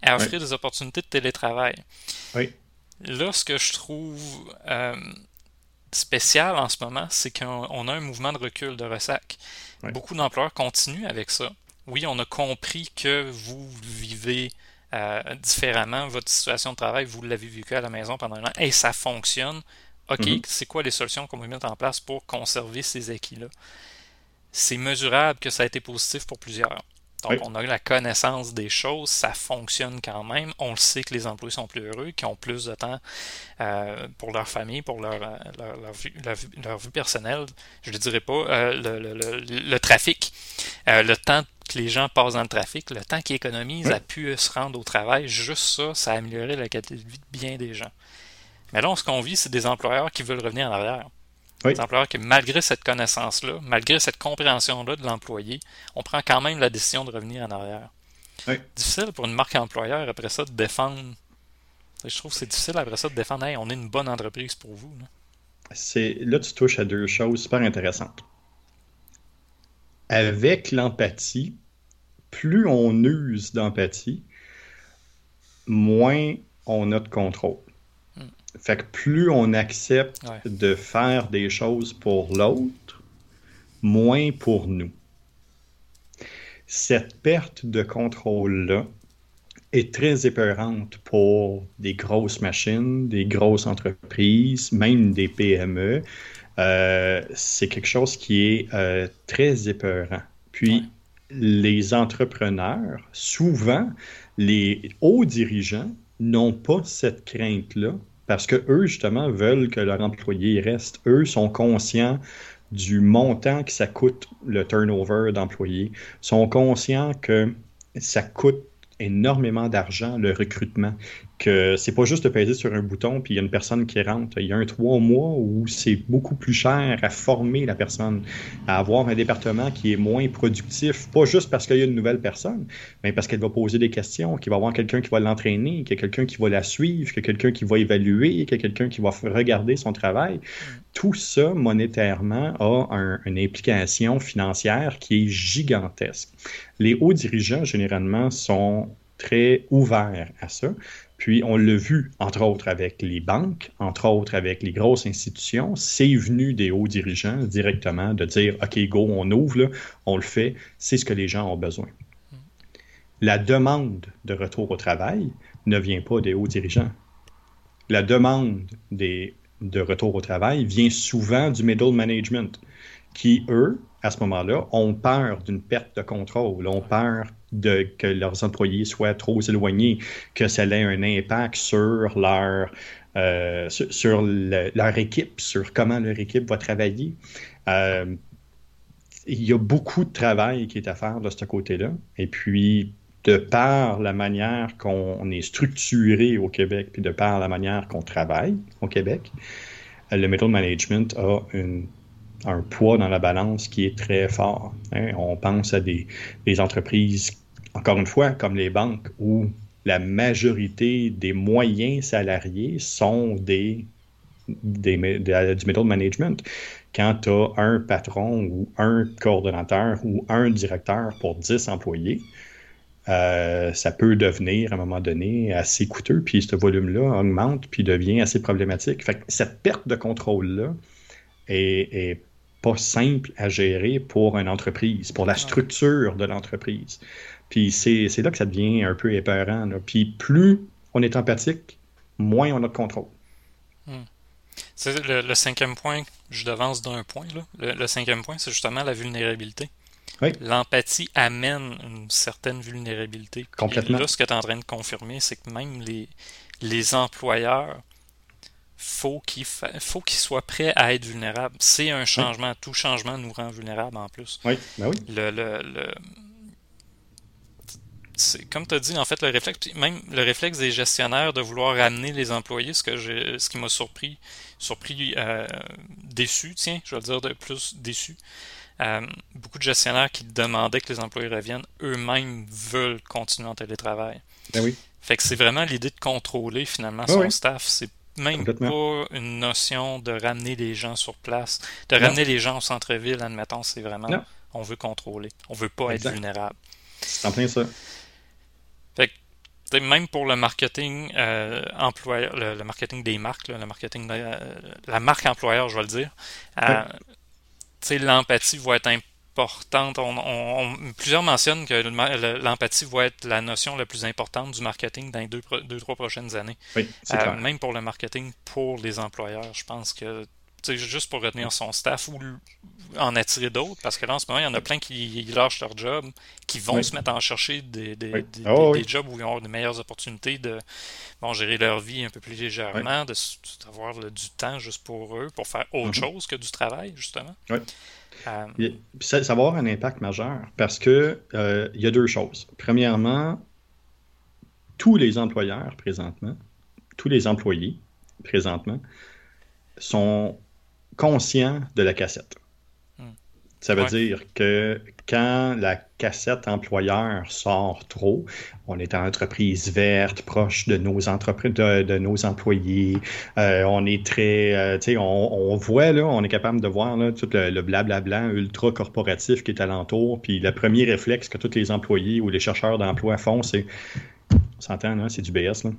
et à offrir des opportunités de télétravail. Oui. Là, ce que je trouve euh, spécial en ce moment, c'est qu'on a un mouvement de recul de ressac. Beaucoup d'employeurs continuent avec ça. Oui, on a compris que vous vivez différemment votre situation de travail, vous l'avez vécu à la maison pendant un an, et ça fonctionne. OK, mm-hmm. c'est quoi les solutions qu'on peut mettre en place pour conserver ces acquis-là? C'est mesurable que ça a été positif pour plusieurs. Donc, on a eu la connaissance des choses, ça fonctionne quand même. On le sait que les employés sont plus heureux, qu'ils ont plus de temps euh, pour leur famille, pour leur, euh, leur, vie, personnelle. Je ne dirais pas euh, le, trafic, le temps que les gens passent dans le trafic, le temps qu'ils économisent à pu se rendre au travail, juste ça, ça a amélioré la qualité de vie de bien des gens. Mais là, ce qu'on vit, c'est des employeurs qui veulent revenir en arrière. Des employeurs qui, malgré cette connaissance-là, malgré cette compréhension-là de l'employé, on prend quand même la décision de revenir en arrière. Difficile pour une marque employeur après ça de défendre. Je trouve que c'est difficile après ça de défendre hey, on est une bonne entreprise pour vous. Là. là, tu touches à deux choses super intéressantes. Avec l'empathie, plus on use d'empathie, moins on a de contrôle. Fait que plus on accepte de faire des choses pour l'autre, moins pour nous. Cette perte de contrôle-là est très épeurante pour des grosses machines, des grosses entreprises, même des PME. Euh, c'est quelque chose qui est euh, très épeurant. Puis, les entrepreneurs, souvent, les hauts dirigeants n'ont pas cette crainte-là parce que eux, justement, veulent que leur employé reste. Eux sont conscients du montant que ça coûte le turnover d'employés, sont conscients que ça coûte énormément d'argent le recrutement que c'est pas juste de peser sur un bouton puis il y a une personne qui rentre. Il y a un trois mois où c'est beaucoup plus cher à former la personne, à avoir un département qui est moins productif, pas juste parce qu'il y a une nouvelle personne, mais parce qu'elle va poser des questions, qu'il va avoir quelqu'un qui va l'entraîner, qu'il y a quelqu'un qui va la suivre, qu'il y a quelqu'un qui va évaluer, qu'il y a quelqu'un qui va regarder son travail. Tout ça, monétairement, a une implication financière qui est gigantesque. Les hauts dirigeants, généralement, sont très ouverts à ça. Puis on l'a vu, entre autres, avec les banques, entre autres avec les grosses institutions. C'est venu des hauts dirigeants directement de dire OK, go, on ouvre, on le fait, c'est ce que les gens ont besoin. La demande de retour au travail ne vient pas des hauts dirigeants. La demande de retour au travail vient souvent du middle management, qui, eux, à ce moment-là, ont peur d'une perte de contrôle, ont peur de que leurs employés soient trop éloignés, que ça ait un impact sur leur, euh, sur, leur équipe, sur comment leur équipe va travailler. Euh, il y a beaucoup de travail qui est à faire de ce côté-là. Et puis, de par la manière qu'on est structuré au Québec, puis de par la manière qu'on travaille au Québec, le middle management a un poids dans la balance qui est très fort. Hein. On pense à des, entreprises, encore une fois, comme les banques, où la majorité des moyens salariés sont des, des, du middle management. Quand tu as un patron ou un coordonnateur ou un directeur pour 10 employés, euh, ça peut devenir à un moment donné assez coûteux, puis ce volume-là augmente, puis devient assez problématique. Fait cette perte de contrôle-là est, est pas simple à gérer pour une entreprise, pour la structure de l'entreprise. Puis c'est là que ça devient un peu épeurant. Puis plus on est empathique, moins on a de contrôle. Hmm. Le, cinquième point, je devance d'un point. Le, cinquième point, c'est justement la vulnérabilité. L'empathie amène une certaine vulnérabilité. Complètement. là, ce que tu es en train de confirmer, c'est que même les, les employeurs faut qu'il faut qu'il soit prêt à être vulnérable. C'est un changement. Tout changement nous rend vulnérable en plus. Oui, ben oui. Le, le, le... comme tu as dit, en fait, le réflexe, même le réflexe des gestionnaires de vouloir ramener les employés, ce, que ce qui m'a surpris, surpris euh, déçu, tiens, je vais le dire de plus déçu. beaucoup de gestionnaires qui demandaient que les employés reviennent, eux-mêmes veulent continuer en télétravail. Ben oui. Fait que c'est vraiment l'idée de contrôler finalement son staff. C'est même pas une notion de ramener les gens sur place, de ramener les gens au centre-ville, admettons, c'est vraiment on veut contrôler. On veut pas être vulnérable. C'est en plein ça. Fait que, même pour le marketing euh, employeur, le, marketing des marques, le marketing de, la marque employeur, je vais le dire, euh, l'empathie va être importante. On, plusieurs mentionnent que l'empathie va être la notion la plus importante du marketing dans les deux, deux trois prochaines années. Oui, euh, même pour le marketing pour les employeurs, je pense que juste pour retenir son staff ou en attirer d'autres, parce que là, en ce moment, il y en a plein qui lâchent leur job, qui vont se mettre à en chercher des, des, ah jobs où ils ont de meilleures opportunités de gérer leur vie un peu plus légèrement, d'avoir du temps juste pour eux, pour faire autre mm-hmm. chose que du travail, justement. Euh, ça, va avoir un impact majeur parce que euh, il y a deux choses. Premièrement, tous les employeurs présentement, tous les employés présentement, sont conscient de la cassette. Hmm. Ça veut dire que quand la cassette employeur sort trop, on est en entreprise verte, proche de nos entreprises, de, nos employés. Euh, on est très, euh, tu sais, on, voit là, on est capable de voir là, tout le, blablabla ultra corporatif qui est alentour. Puis le premier réflexe que tous les employés ou les chercheurs d'emploi font, c'est, on s'entend, c'est du BS là.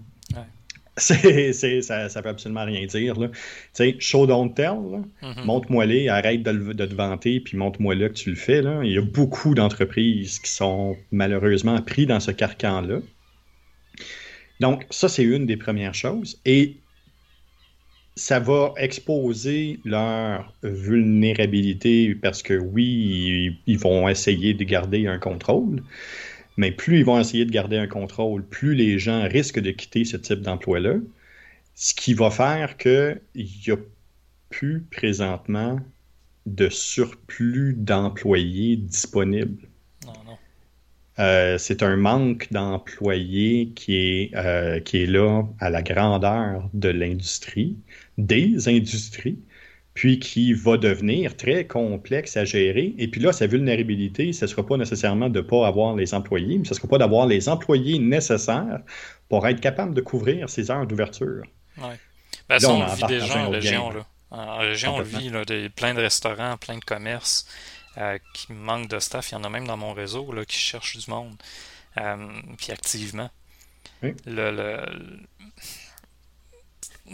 C'est, ça, ça veut absolument rien dire. Tu sais, show don't tell. Mm-hmm. Montre-moi-les, arrête de, te vanter, puis montre-moi là que tu le fais. Là. Il y a beaucoup d'entreprises qui sont malheureusement pris dans ce carcan-là. Donc, ça, c'est une des premières choses. Et ça va exposer leur vulnérabilité parce que oui, ils vont essayer de garder un contrôle mais plus ils vont essayer de garder un contrôle, plus les gens risquent de quitter ce type d'emploi-là, ce qui va faire qu'il n'y a plus présentement de surplus d'employés disponibles. Non, non. Euh, c'est un manque d'employés qui, est, euh, qui est là à la grandeur de l'industrie, des industries, puis qui va devenir très complexe à gérer. Et puis là, sa vulnérabilité, ce ne sera pas nécessairement de ne pas avoir les employés, mais ce ne sera pas d'avoir les employés nécessaires pour être capable de couvrir ces heures d'ouverture. Oui. Ben, ça, on, le vit déjà en région. Là. En région, on le vit, là, des, plein de restaurants, plein de commerces euh, qui manquent de staff. Il y en a même dans mon réseau là, qui cherchent du monde, euh, puis activement. Oui. le, le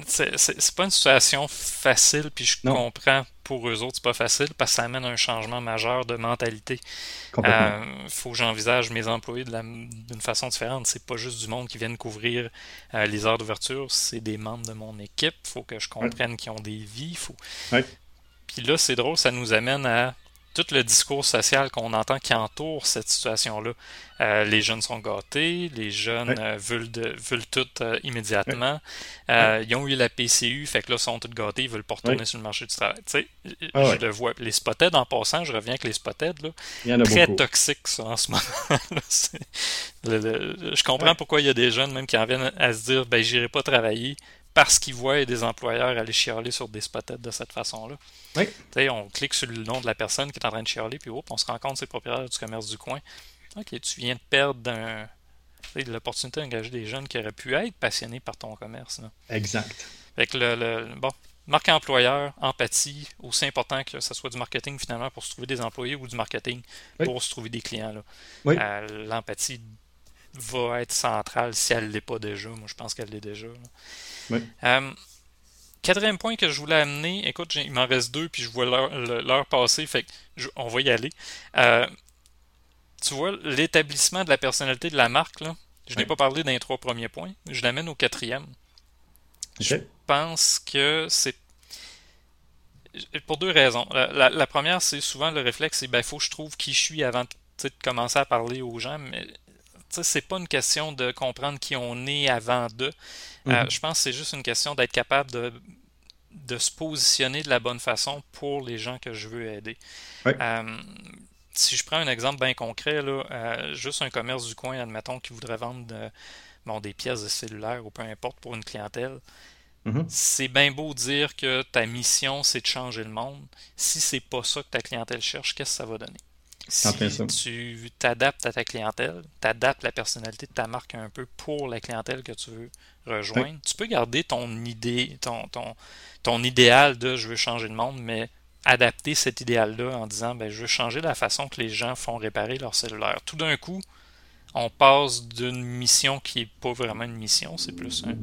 c'est pas une situation facile, puis je comprends pour eux autres, c'est pas facile parce que ça amène un changement majeur de mentalité. Il euh, faut que j'envisage mes employés d'une façon différente. C'est pas juste du monde qui viennent couvrir euh, les heures d'ouverture, c'est des membres de mon équipe. Il faut que je comprenne qu'ils ont des vies. Faut... Puis là, c'est drôle, ça nous amène à tout le discours social qu'on entend qui entoure cette situation-là. Euh, les jeunes sont gâtés, les jeunes euh, veulent, veulent tout euh, immédiatement. Ils ont eu la PCU, fait que là, ils sont tous gâtés, ils veulent pas retourner sur le marché du travail. Tu sais, ah je le vois. Les spotted, en passant, je reviens avec les spotted, là, très toxiques en ce moment. je comprends pourquoi il y a des jeunes même qui en viennent à se dire, ben, j'irai pas travailler parce qu'ils voient des employeurs aller chialer sur des spotettes de cette façon-là. Oui. On clique sur le nom de la personne qui est en train de chialer, puis on se rend compte que c'est le propriétaire du commerce du coin. Ok, tu viens de perdre l'opportunité d'engager des jeunes qui auraient pu être passionnés par ton commerce. Exact. Fait le, bon, marque employeur, empathie, aussi important que ce soit du marketing finalement pour se trouver des employés ou du marketing pour se trouver des clients. Euh, l'empathie va être centrale si elle ne l'est pas déjà. Moi, je pense qu'elle l'est déjà. Euh, quatrième point que je voulais amener, écoute, il m'en reste deux, puis je vois l'heure passer, fait on va y aller. Euh, tu vois, l'établissement de la personnalité de la marque, là, je n'ai pas parlé d'un trois premiers points, je l'amène au quatrième. Je pense que c'est pour deux raisons. La, première, c'est souvent le réflexe, c'est ben faut que je trouve qui je suis avant de commencer à parler aux gens, mais c'est pas une question de comprendre qui on est avant de. Euh, mhm. je pense que c'est juste une question d'être capable de, de, se positionner de la bonne façon pour les gens que je veux aider. Euh, si je prends un exemple bien concret, là, euh, juste un commerce du coin, admettons, qui voudrait vendre bon, des pièces de cellulaire ou peu importe pour une clientèle, Mhm. C'est bien beau dire que ta mission, c'est de changer le monde. Si c'est pas ça que ta clientèle cherche, qu'est-ce que ça va donner? Si tu t'adaptes à ta clientèle, t'adaptes la personnalité de ta marque un peu pour la clientèle que tu veux rejoindre, tu peux garder ton idée, ton, ton, ton idéal de je veux changer le monde, mais adapter cet idéal-là en disant ben, je veux changer la façon que les gens font réparer leur cellulaire. Tout d'un coup, on passe d'une mission qui n'est pas vraiment une mission, c'est plus, un,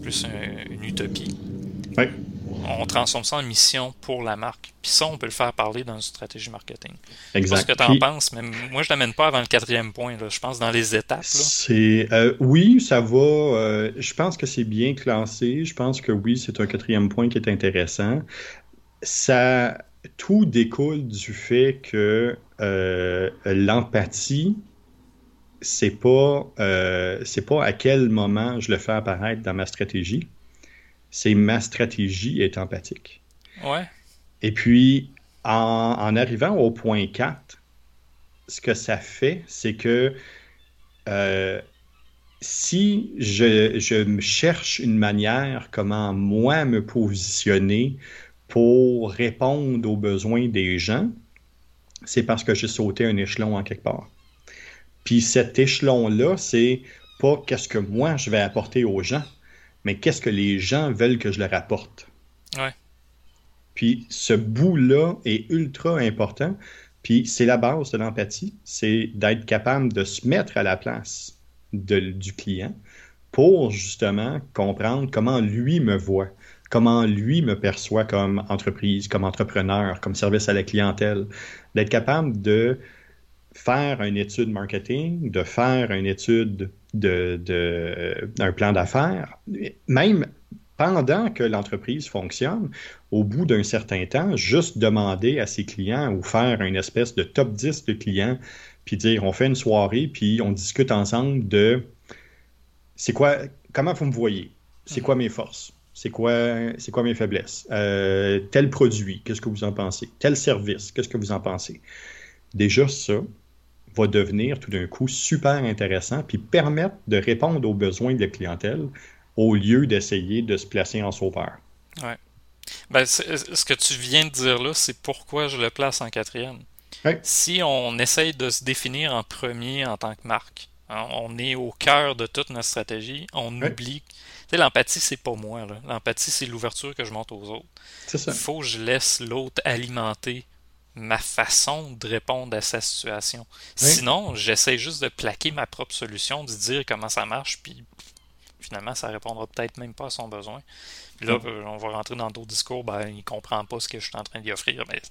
plus un- une utopie. Oui. On transforme ça en mission pour la marque. Puis ça, on peut le faire parler dans une stratégie marketing. Je sais pas Exact. ce que tu en Puis, penses, mais moi, je l'amène pas avant le quatrième point. là. Je pense dans les étapes. C'est euh, oui, ça va. euh, je pense que c'est bien classé. Je pense que oui, c'est un quatrième point qui est intéressant. Ça tout découle du fait que euh, l'empathie, c'est pas euh, c'est pas à quel moment je le fais apparaître dans ma stratégie. C'est ma stratégie est empathique. Ouais. Et puis, en, en arrivant au point 4, ce que ça fait, c'est que euh, si je, je me cherche une manière comment moi me positionner pour répondre aux besoins des gens, c'est parce que j'ai sauté un échelon en quelque part. Puis cet échelon-là, c'est pas qu'est-ce que moi je vais apporter aux gens, mais qu'est-ce que les gens veulent que je leur apporte? Ouais. Puis ce bout-là est ultra important. Puis c'est la base de l'empathie, c'est d'être capable de se mettre à la place de- du client pour justement comprendre comment lui me voit, comment lui me perçoit comme entreprise, comme entrepreneur, comme service à la clientèle, d'être capable de faire une étude marketing, de faire une étude de, de- d'un plan d'affaires, même pendant que l'entreprise fonctionne, au bout d'un certain temps, juste demander à ses clients ou faire une espèce de top 10 de clients, puis dire on fait une soirée, puis on discute ensemble de c'est quoi, comment vous me voyez, c'est quoi mes forces, c'est quoi, c'est quoi mes faiblesses, Euh, tel produit, qu'est-ce que vous en pensez, tel service, qu'est-ce que vous en pensez? Déjà, ça va devenir tout d'un coup super intéressant, puis permettre de répondre aux besoins de la clientèle au lieu d'essayer de se placer en sauveur. Ben, c'est- ce que tu viens de dire là, c'est pourquoi je le place en quatrième. Ouais. Si on essaye de se définir en premier en tant que marque, hein, on est au cœur de toute notre stratégie, on Ouais. oublie. Tu sais, l'empathie, c'est pas moi. L'empathie, c'est l'ouverture que je montre aux autres. Il faut que je laisse l'autre alimenter ma façon de répondre à sa situation. Sinon, j'essaie juste de plaquer ma propre solution, de dire comment ça marche, puis finalement, ça répondra peut-être même pas à son besoin. Puis là, Mm. euh, on va rentrer dans d'autres discours, ben, il comprend pas ce que je suis en train d'y offrir. Mais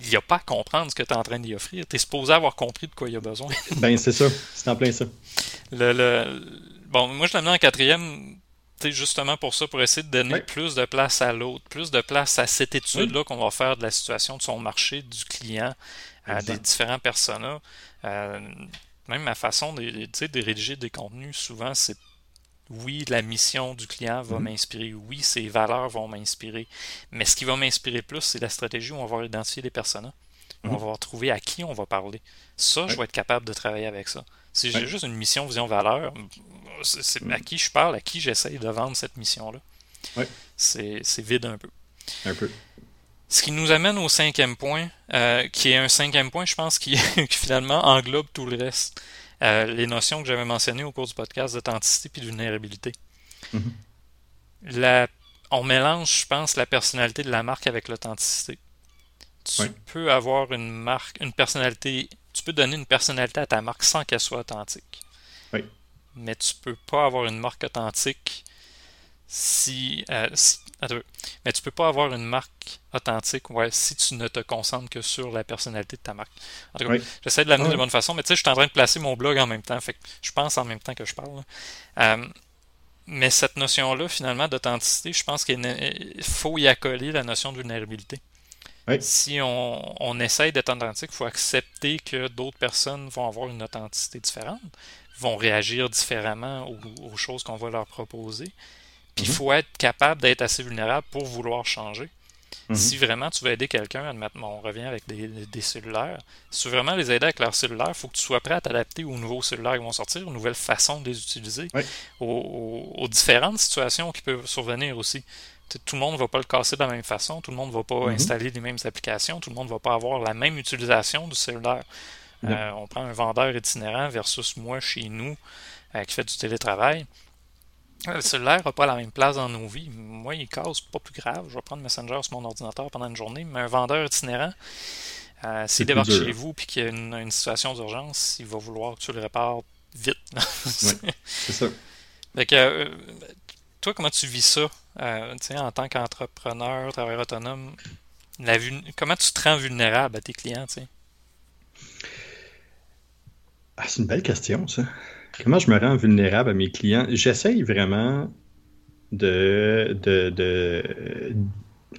il n'y a pas à comprendre ce que tu es en train d'y offrir. Tu es supposé avoir compris de quoi il a besoin. Ben, c'est ça. C'est en plein ça. Le, le- Bon, moi, je l'ai amené en quatrième, justement pour ça, pour essayer de donner plus de place à l'autre, plus de place à cette étude-là qu'on va faire de la situation de son marché, du client, à Exact. des différents personas. Euh, même ma façon de, de rédiger des contenus, souvent, c'est oui, la mission du client va Mhm. m'inspirer, oui, ses valeurs vont m'inspirer, mais ce qui va m'inspirer plus, c'est la stratégie où on va identifier des personas. On Mhm. va trouver à qui on va parler. Ça, je vais être capable de travailler avec ça. Si j'ai juste une mission, vision, valeur, c'est à qui je parle, à qui j'essaye de vendre cette mission-là. C'est vide un peu. Un peu. Ce qui nous amène au cinquième point, euh, qui est un cinquième point, je pense, qui, qui finalement englobe tout le reste. Euh, les notions que j'avais mentionnées au cours du podcast d'authenticité et de vulnérabilité. Mhm. La- on mélange, je pense, la personnalité de la marque avec l'authenticité. Tu peux avoir une marque, une personnalité, tu peux donner une personnalité à ta marque sans qu'elle soit authentique. Oui. Mais tu peux pas avoir une marque authentique si, euh, si- attends, mais tu peux pas avoir une marque authentique ouais, si tu ne te concentres que sur la personnalité de ta marque. En tout cas, Oui. j'essaie de l'amener Ouais. de bonne façon, mais tu sais, je suis en train de placer mon blog en même temps, fait que je pense en même temps que je parle. Euh, mais cette notion-là, finalement, d'authenticité, je pense qu'il faut y accoler la notion de vulnérabilité. Oui. Si on, on essaye d'être authentique, il faut accepter que d'autres personnes vont avoir une authenticité différente, vont réagir différemment aux, aux choses qu'on va leur proposer. Puis il Mhm. faut être capable d'être assez vulnérable pour vouloir changer. Mhm. Si vraiment tu veux aider quelqu'un, on revient avec des, cellulaires, si tu veux vraiment les aider avec leur cellulaire, il faut que tu sois prêt à t'adapter aux nouveaux cellulaires qui vont sortir, aux nouvelles façons de les utiliser, aux, différentes situations qui peuvent survenir aussi. tout le monde ne va pas le casser de la même façon, tout le monde ne va pas mhm. installer les mêmes applications, tout le monde ne va pas avoir la même utilisation du cellulaire. Euh, on prend un vendeur itinérant versus moi chez nous euh, qui fait du télétravail. Le cellulaire n'a pas la même place dans nos vies. Moi, il casse pas plus grave. Je vais prendre Messenger sur mon ordinateur pendant une journée, mais un vendeur itinérant, euh, s'il débarque chez vous et qu'il y a une, situation d'urgence, il va vouloir que tu le répares vite. c'est ça. Euh, toi, comment tu vis ça euh, en tant qu'entrepreneur, travailleur autonome? comment tu te rends vulnérable à tes clients? Ah, c'est une belle question, ça. Comment je me rends vulnérable à mes clients? J'essaye vraiment de, de,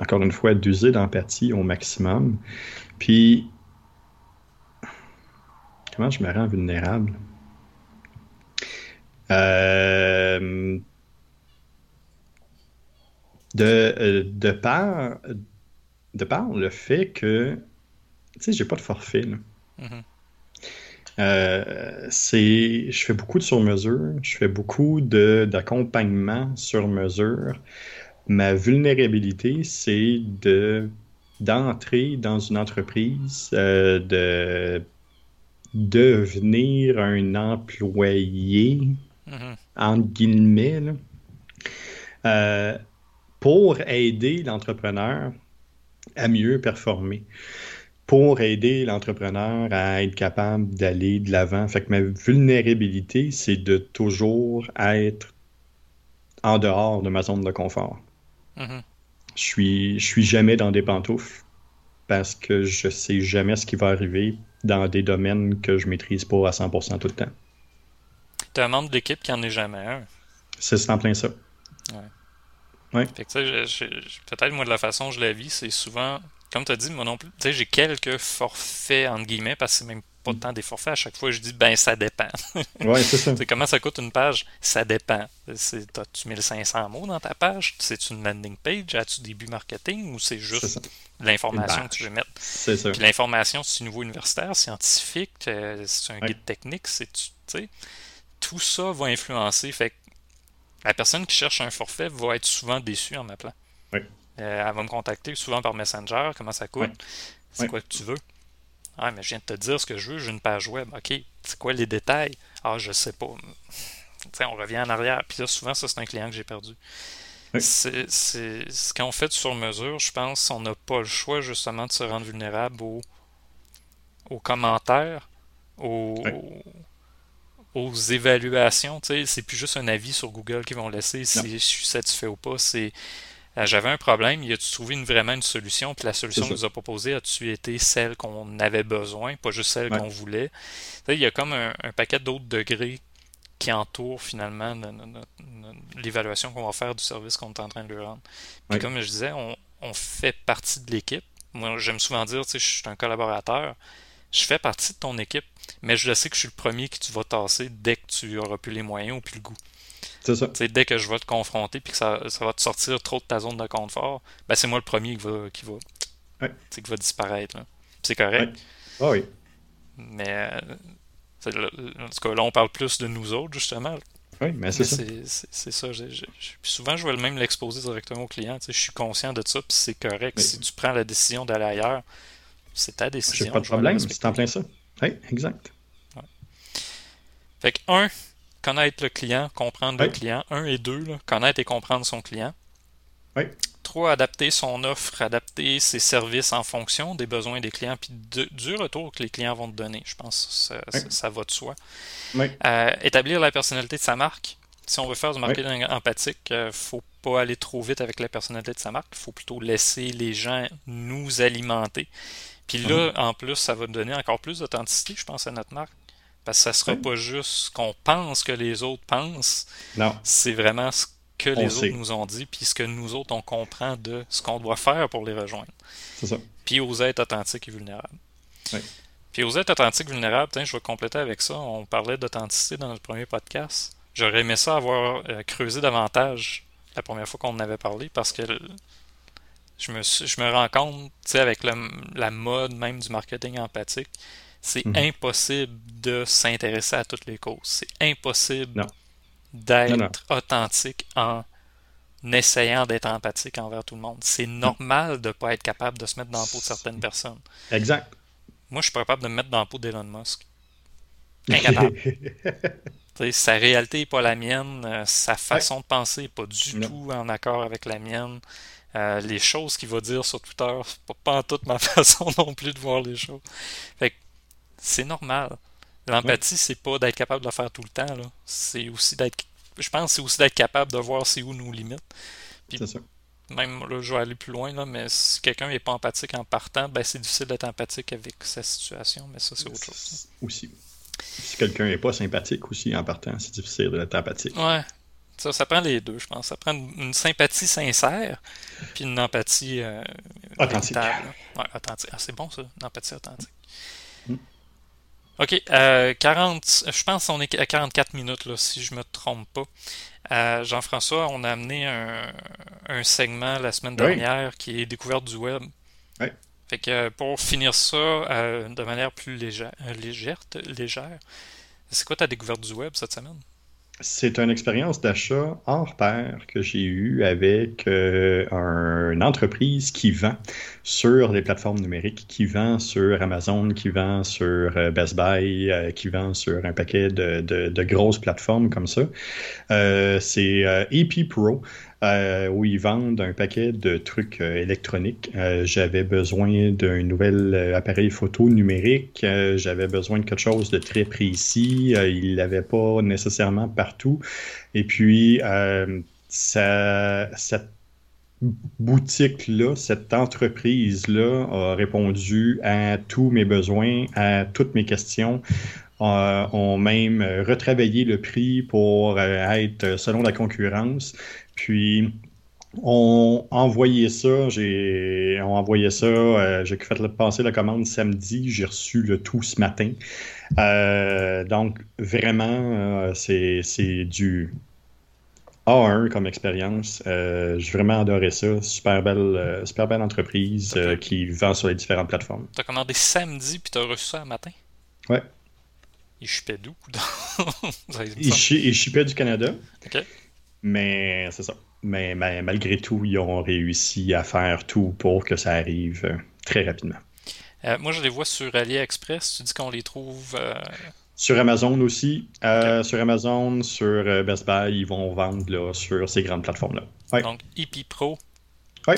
encore une fois, d'user d'empathie au maximum. Puis, comment je me rends vulnérable? Euh, de, de, par, de par le fait que, tu sais, j'ai pas de forfait. Là. Mm-hmm. Euh, c'est, je fais beaucoup de sur-mesure, je fais beaucoup d'accompagnement sur mesure. Ma vulnérabilité, c'est de d'entrer dans une entreprise, euh, de devenir un employé, entre guillemets, euh, pour aider l'entrepreneur à mieux performer pour aider l'entrepreneur à être capable d'aller de l'avant. Fait que ma vulnérabilité, c'est de toujours être en dehors de ma zone de confort. Mm-hmm. Je suis, je suis jamais dans des pantoufles parce que je sais jamais ce qui va arriver dans des domaines que je maîtrise pas à 100% tout le temps. Tu un membre d'équipe qui en est jamais un. C'est en plein ça. Ouais. peut-être moi de la façon dont je la vis, c'est souvent comme tu as dit, moi non plus, j'ai quelques forfaits, entre guillemets, parce que c'est même pas tant des forfaits. À chaque fois, je dis, ben, ça dépend. ouais, c'est ça. comment ça coûte une page? Ça dépend. As-tu 1500 mots dans ta page? C'est une landing page? As-tu début marketing? Ou c'est juste l'information que tu veux mettre? C'est ça. Puis l'information, c'est niveau universitaire, scientifique, euh, c'est un guide technique, c'est, tu sais, tout ça va influencer. Fait que la personne qui cherche un forfait va être souvent déçue en m'appelant. Euh, elle va me contacter souvent par Messenger. Comment ça coûte? C'est quoi que tu veux? Ah, mais je viens de te dire ce que je veux, j'ai une page web. OK, c'est quoi les détails? Ah, je sais pas. on revient en arrière. Puis là, souvent, ça, c'est un client que j'ai perdu. C'est, ce qu'on fait sur mesure, je pense, on n'a pas le choix justement de se rendre vulnérable aux, aux commentaires, aux, aux évaluations. C'est plus juste un avis sur Google qu'ils vont laisser si je suis satisfait ou pas. C'est j'avais un problème, y a-tu trouvé une, vraiment une solution, puis la solution que nous a proposée a-tu été celle qu'on avait besoin, pas juste celle qu'on voulait? Il y a comme un, paquet d'autres degrés qui entourent finalement l'évaluation qu'on va faire du service qu'on est en train de lui rendre. Puis comme je disais, on, fait partie de l'équipe. Moi, j'aime souvent dire, tu sais, je suis un collaborateur, je fais partie de ton équipe, mais je sais que je suis le premier que tu vas tasser dès que tu auras plus les moyens ou plus le goût. C'est ça. dès que je vais te confronter puis que ça, va te sortir trop de ta zone de confort, ben c'est moi le premier qui va, qui va, qui va disparaître. C'est correct. Ah oui. Mais euh, en tout cas, là, on parle plus de nous autres, justement. Oui, mais c'est ça. C'est ça. souvent, je vais même l'exposer directement au client. Je suis conscient de ça, puis c'est correct. Si tu prends la décision d'aller ailleurs, c'est ta décision. J'ai pas de problème, c'est en plein ça. Oui, exact. Fait que, un, connaître le client, comprendre le client. Un et deux, connaître et comprendre son client. Oui. Trois, adapter son offre, adapter ses services en fonction des besoins des clients, puis du retour que les clients vont te donner. Je pense que ça, va de soi. Euh, établir la personnalité de sa marque. Si on veut faire du marketing empathique, il ne faut pas aller trop vite avec la personnalité de sa marque. Il faut plutôt laisser les gens nous alimenter. Puis là, mhm. en plus, ça va donner encore plus d'authenticité, je pense, à notre marque. Parce que ça sera pas juste ce qu'on pense que les autres pensent. Non. C'est vraiment ce que les autres nous ont dit, puis ce que nous autres on comprend de ce qu'on doit faire pour les rejoindre. C'est ça. Puis aux êtres authentiques et vulnérables. Oui. Puis aux êtres authentiques et vulnérables, je vais compléter avec ça. On parlait d'authenticité dans notre premier podcast. J'aurais aimé ça avoir euh, creusé davantage la première fois qu'on en avait parlé parce que je me, je me rends compte, tu sais, avec la mode même du marketing empathique, c'est mhm. impossible de s'intéresser à toutes les causes. C'est impossible d'être authentique en essayant d'être empathique envers tout le monde. C'est normal de ne pas être capable de se mettre dans la peau de certaines personnes. Exact. Moi, je suis pas capable de me mettre dans la peau d'Elon Musk. Incapable. sa réalité n'est pas la mienne, euh, sa façon de penser n'est pas du tout en accord avec la mienne. Euh, les choses qu'il va dire sur Twitter, c'est pas, pas en toute ma façon non plus de voir les choses. Fait c'est normal. L'empathie, c'est pas d'être capable de le faire tout le temps. C'est aussi d'être. Je pense que c'est aussi d'être capable de voir c'est où nos limites. C'est ça. Même là, je vais aller plus loin, là, mais si quelqu'un n'est pas empathique en partant, ben c'est difficile d'être empathique avec sa situation, mais ça, c'est autre chose. Aussi. Si quelqu'un n'est pas sympathique aussi en partant, c'est difficile d'être empathique. Ouais. Ça, ça prend les deux, je pense. Ça prend une, sympathie sincère, puis une empathie euh, authentique. Ouais, authentique. Ah, c'est bon ça, une empathie authentique. Hmm. OK, euh, 40, je pense qu'on est à 44 minutes, là, si je me trompe pas. Euh, Jean-François, on a amené un, segment la semaine dernière qui est découverte du web. Oui. Fait que pour finir ça euh, de manière plus légère, légère, légère c'est quoi ta découverte du web cette semaine? C'est une expérience d'achat hors pair que j'ai eue avec euh, une entreprise qui vend sur les plateformes numériques, qui vend sur Amazon, qui vend sur euh, Best Buy, euh, qui vend sur un paquet de, de, grosses plateformes comme ça. c'est EP Pro. Euh, où ils vendent un paquet de trucs euh, électroniques. Euh, j'avais besoin d'un nouvel appareil photo numérique. J'avais besoin de quelque chose de très précis. il l'avait pas nécessairement partout. Et puis, ça, cette boutique-là, cette entreprise-là a répondu à tous mes besoins, à toutes mes questions. ont même retravaillé le prix pour être selon la concurrence. Puis on envoyé ça, j'ai on envoyé ça, euh, j'ai fait passer la commande samedi, j'ai reçu le tout ce matin. Euh, donc vraiment, euh, c'est du A1 comme expérience. j'ai vraiment adoré ça. Super belle, super belle entreprise qui vend sur les différentes plateformes. T'as commandé samedi puis t'as reçu ça un matin? Ouais. Il chipait d'où? il, il chipait du Canada. OK. Mais c'est ça. Mais, malgré tout, ils ont réussi à faire tout pour que ça arrive euh, très rapidement. Euh, moi, je les vois sur AliExpress. Tu dis qu'on les trouve. Euh, sur Amazon aussi. Sur Amazon, sur Best Buy, ils vont vendre là, sur ces grandes plateformes-là. Donc, EP Pro. Oui.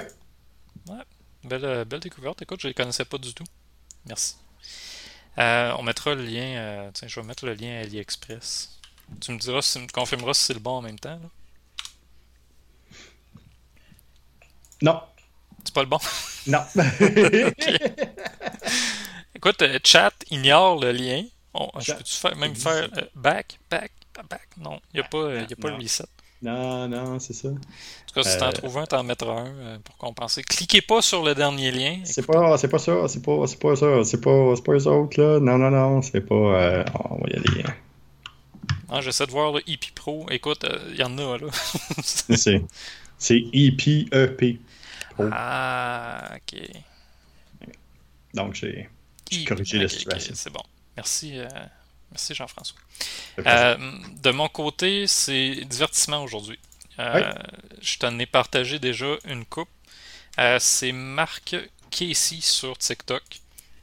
Ouais. Belle, belle découverte. Écoute, je ne les connaissais pas du tout. Merci. on mettra le lien. tiens, je vais mettre le lien AliExpress. Tu me diras, tu me confirmeras si c'est le bon en même temps. Non. C'est pas le bon? Non. Écoute, euh, chat ignore le lien. je peux-tu faire, même faire euh, back, back, back? Non, il n'y a, pas, y a pas le reset. Non, non, c'est ça. En tout cas, si t'en euh, trouves un, t'en mettras un pour compenser. Cliquez pas sur le dernier lien. C'est pas, c'est pas ça, c'est pas, c'est pas ça, c'est pas, c'est pas les autres, là. Non, non, non, c'est pas. on va y aller. Ah, j'essaie de voir le EP Pro. Écoute, il y en a, là. c'est, c'est EPEP. Ah, ok. Donc, j'ai corrigé la situation. c'est bon. Merci, euh, merci Jean-François. Euh, de mon côté, c'est divertissement aujourd'hui. Euh, je t'en ai partagé déjà une coupe. c'est Marc Casey sur TikTok.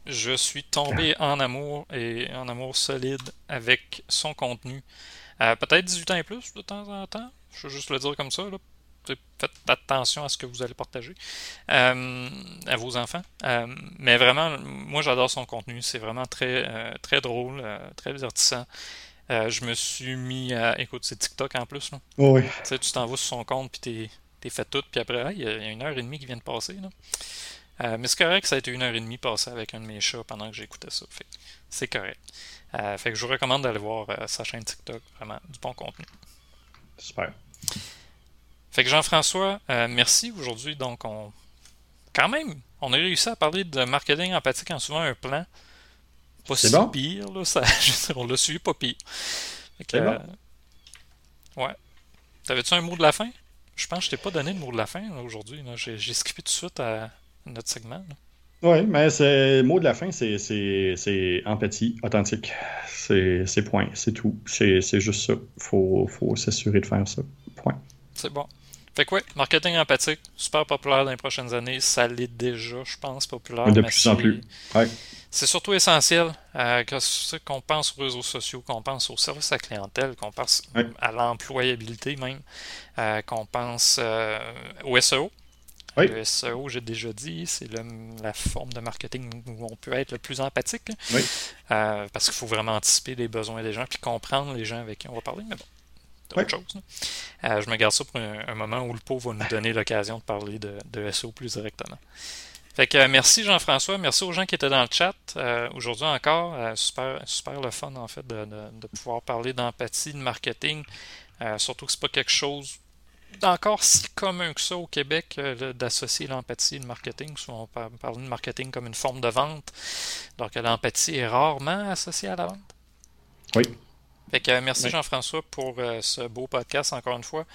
Je suis tombé ah. en amour et en amour solide avec son contenu. Peut-être 18 ans et plus de temps en temps. Je veux juste le dire comme ça. Là faites attention à ce que vous allez partager euh, à vos enfants. Euh, mais vraiment, moi j'adore son contenu. C'est vraiment très, euh, très drôle, très divertissant. je me suis mis à. Écoute, c'est TikTok en plus. Là. oui. Tu t'en vas sur son compte, puis t'es fait tout, puis après, il y, a une heure et demie qui vient de passer. mais c'est correct, ça a été une heure et demie passée avec un de mes chats pendant que j'écoutais ça. c'est correct. fait que je vous recommande d'aller voir sa chaîne TikTok, vraiment du bon contenu. Super. Fait que Jean-François, euh, merci aujourd'hui. Donc, on. Quand même, on a réussi à parler de marketing empathique en suivant un plan. Pas si pire, là. Ça, on l'a suivi pas pire. Que, euh, ouais. T'avais-tu un mot de la fin? Je pense que je t'ai pas donné le mot de la fin aujourd'hui. J'ai skippé tout de suite à notre segment. Oui, mais le mot de la fin, c'est empathie, authentique. C'est point, c'est tout. C'est juste ça. Il faut, faut s'assurer de faire ça. Point. C'est bon. Fait que ouais, marketing empathique, super populaire dans les prochaines années. Ça l'est déjà, je pense, populaire. De plus en plus. Ouais. C'est surtout essentiel euh, qu'on pense aux réseaux sociaux, qu'on pense au service à la clientèle, qu'on pense à l'employabilité même, euh, qu'on pense euh, au SEO. Le SEO, j'ai déjà dit, c'est la forme de marketing où on peut être le plus empathique. parce qu'il faut vraiment anticiper les besoins des gens puis comprendre les gens avec qui on va parler. Mais bon, autre chose. Euh, je me garde ça pour un, moment où le pot va nous donner l'occasion de parler de, de, SEO plus directement. Fait que euh, merci Jean-François, merci aux gens qui étaient dans le chat euh, aujourd'hui encore. super, super le fun en fait de, pouvoir parler d'empathie, de marketing. surtout que c'est pas quelque chose d'encore si commun que ça au Québec d'associer l'empathie et le marketing. Souvent on parle de marketing comme une forme de vente. Donc l'empathie est rarement associée à la vente. Oui. Fait merci Jean-François pour euh, ce beau podcast encore une fois.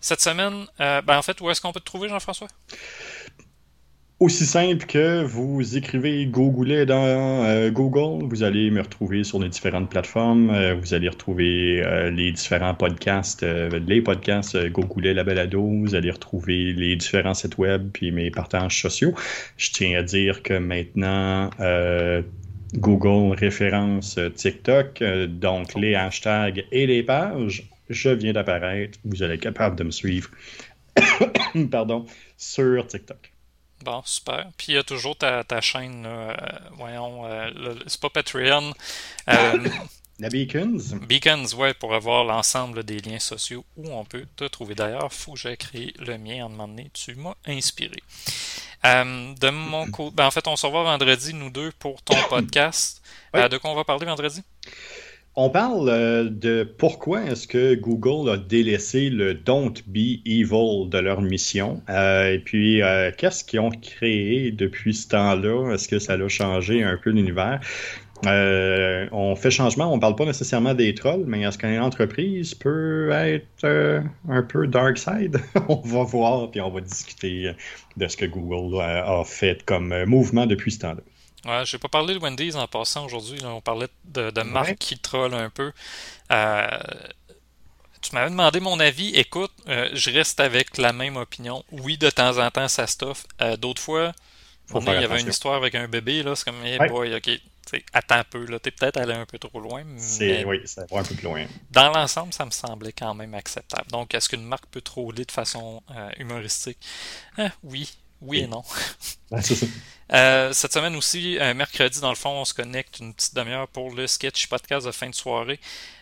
Cette semaine, euh, ben, en fait, où est-ce qu'on peut te trouver, Jean-François? Aussi simple que vous écrivez Google dans euh, Google, vous allez me retrouver sur les différentes plateformes, vous allez retrouver les différents podcasts, les podcasts Google la balado, vous allez retrouver les différents sites web puis mes partages sociaux. Je tiens à dire que maintenant Google référence euh, TikTok, euh, donc les hashtags et les pages, je viens d'apparaître. Vous allez être capable de me suivre pardon, sur TikTok. Bon, super. Puis il y a toujours ta, chaîne, euh, voyons, c'est pas Patreon. La Beacons. Beacons, ouais, pour avoir l'ensemble des liens sociaux où on peut te trouver. D'ailleurs, il faut que j'ai créé le mien en un moment donné. Tu m'as inspiré. Euh, de mon côté, ben, en fait, on se revoit vendredi, nous deux, pour ton podcast. Euh, de quoi on va parler vendredi? On parle euh, de pourquoi est-ce que Google a délaissé le Don't Be Evil de leur mission. et puis, qu'est-ce qu'ils ont créé depuis ce temps-là? Est-ce que ça a changé un peu l'univers? Euh, on fait changement, on parle pas nécessairement des trolls, mais est-ce qu'une entreprise peut être euh, un peu dark side? on va voir, puis on va discuter de ce que Google a, fait comme mouvement depuis ce temps-là. Ouais, je vais pas parler de Wendy's en passant aujourd'hui. On parlait de, de Marc qui troll un peu. Euh, tu m'avais demandé mon avis. Écoute, je reste avec la même opinion. Oui, de temps en temps, ça stuff. D'autres fois, il y avait une histoire avec un bébé. là C'est comme, hey boy, ok, attends un peu, là, t'es peut-être allé un peu trop loin. Mais oui, ça va un peu plus loin. Dans l'ensemble, ça me semblait quand même acceptable. Donc, est-ce qu'une marque peut troller de façon euh, humoristique? Hein, Oui, oui et non. Euh, cette semaine aussi, un mercredi, dans le fond, on se connecte une petite demi-heure pour le sketch podcast de fin de soirée.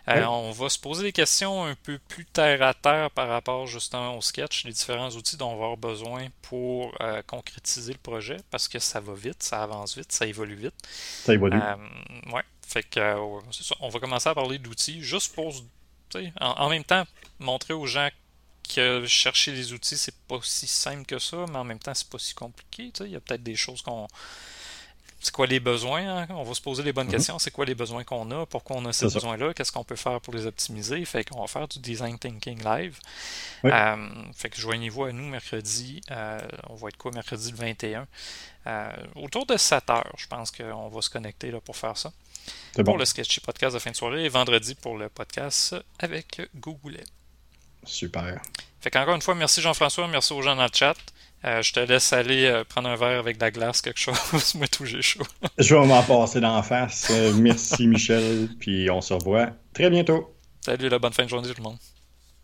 Euh, on va se poser des questions un peu plus terre à terre par rapport justement au sketch, les différents outils dont on va avoir besoin pour euh, concrétiser le projet, parce que ça va vite, ça avance vite, ça évolue vite. Ça évolue. ouais. Fait que on va commencer à parler d'outils juste pour en, en même temps montrer aux gens que chercher des outils, c'est pas si simple que ça, mais en même temps, c'est pas si compliqué. Il y a peut-être des choses qu'on. C'est quoi les besoins? Hein? On va se poser les bonnes mhm. questions. C'est quoi les besoins qu'on a? Pourquoi on a ces besoins-là? Qu'est-ce qu'on peut faire pour les optimiser? Fait qu'on va faire du design thinking live. Euh, fait que joignez-vous à nous mercredi. Euh, on va être quoi mercredi le 21? Euh, autour de 7 heures, je pense qu'on va se connecter là, pour faire ça. Pour le Sketchy Podcast de fin de soirée et vendredi pour le podcast avec Google. Super. Fait qu'encore une fois, merci Jean-François, merci aux gens dans le chat. Euh, je te laisse aller euh, prendre un verre avec de la glace, quelque chose. Moi, tout, j'ai chaud. je vais m'en passer d'en face. Euh, merci Michel, puis on se revoit très bientôt. Salut, la bonne fin de journée tout le monde.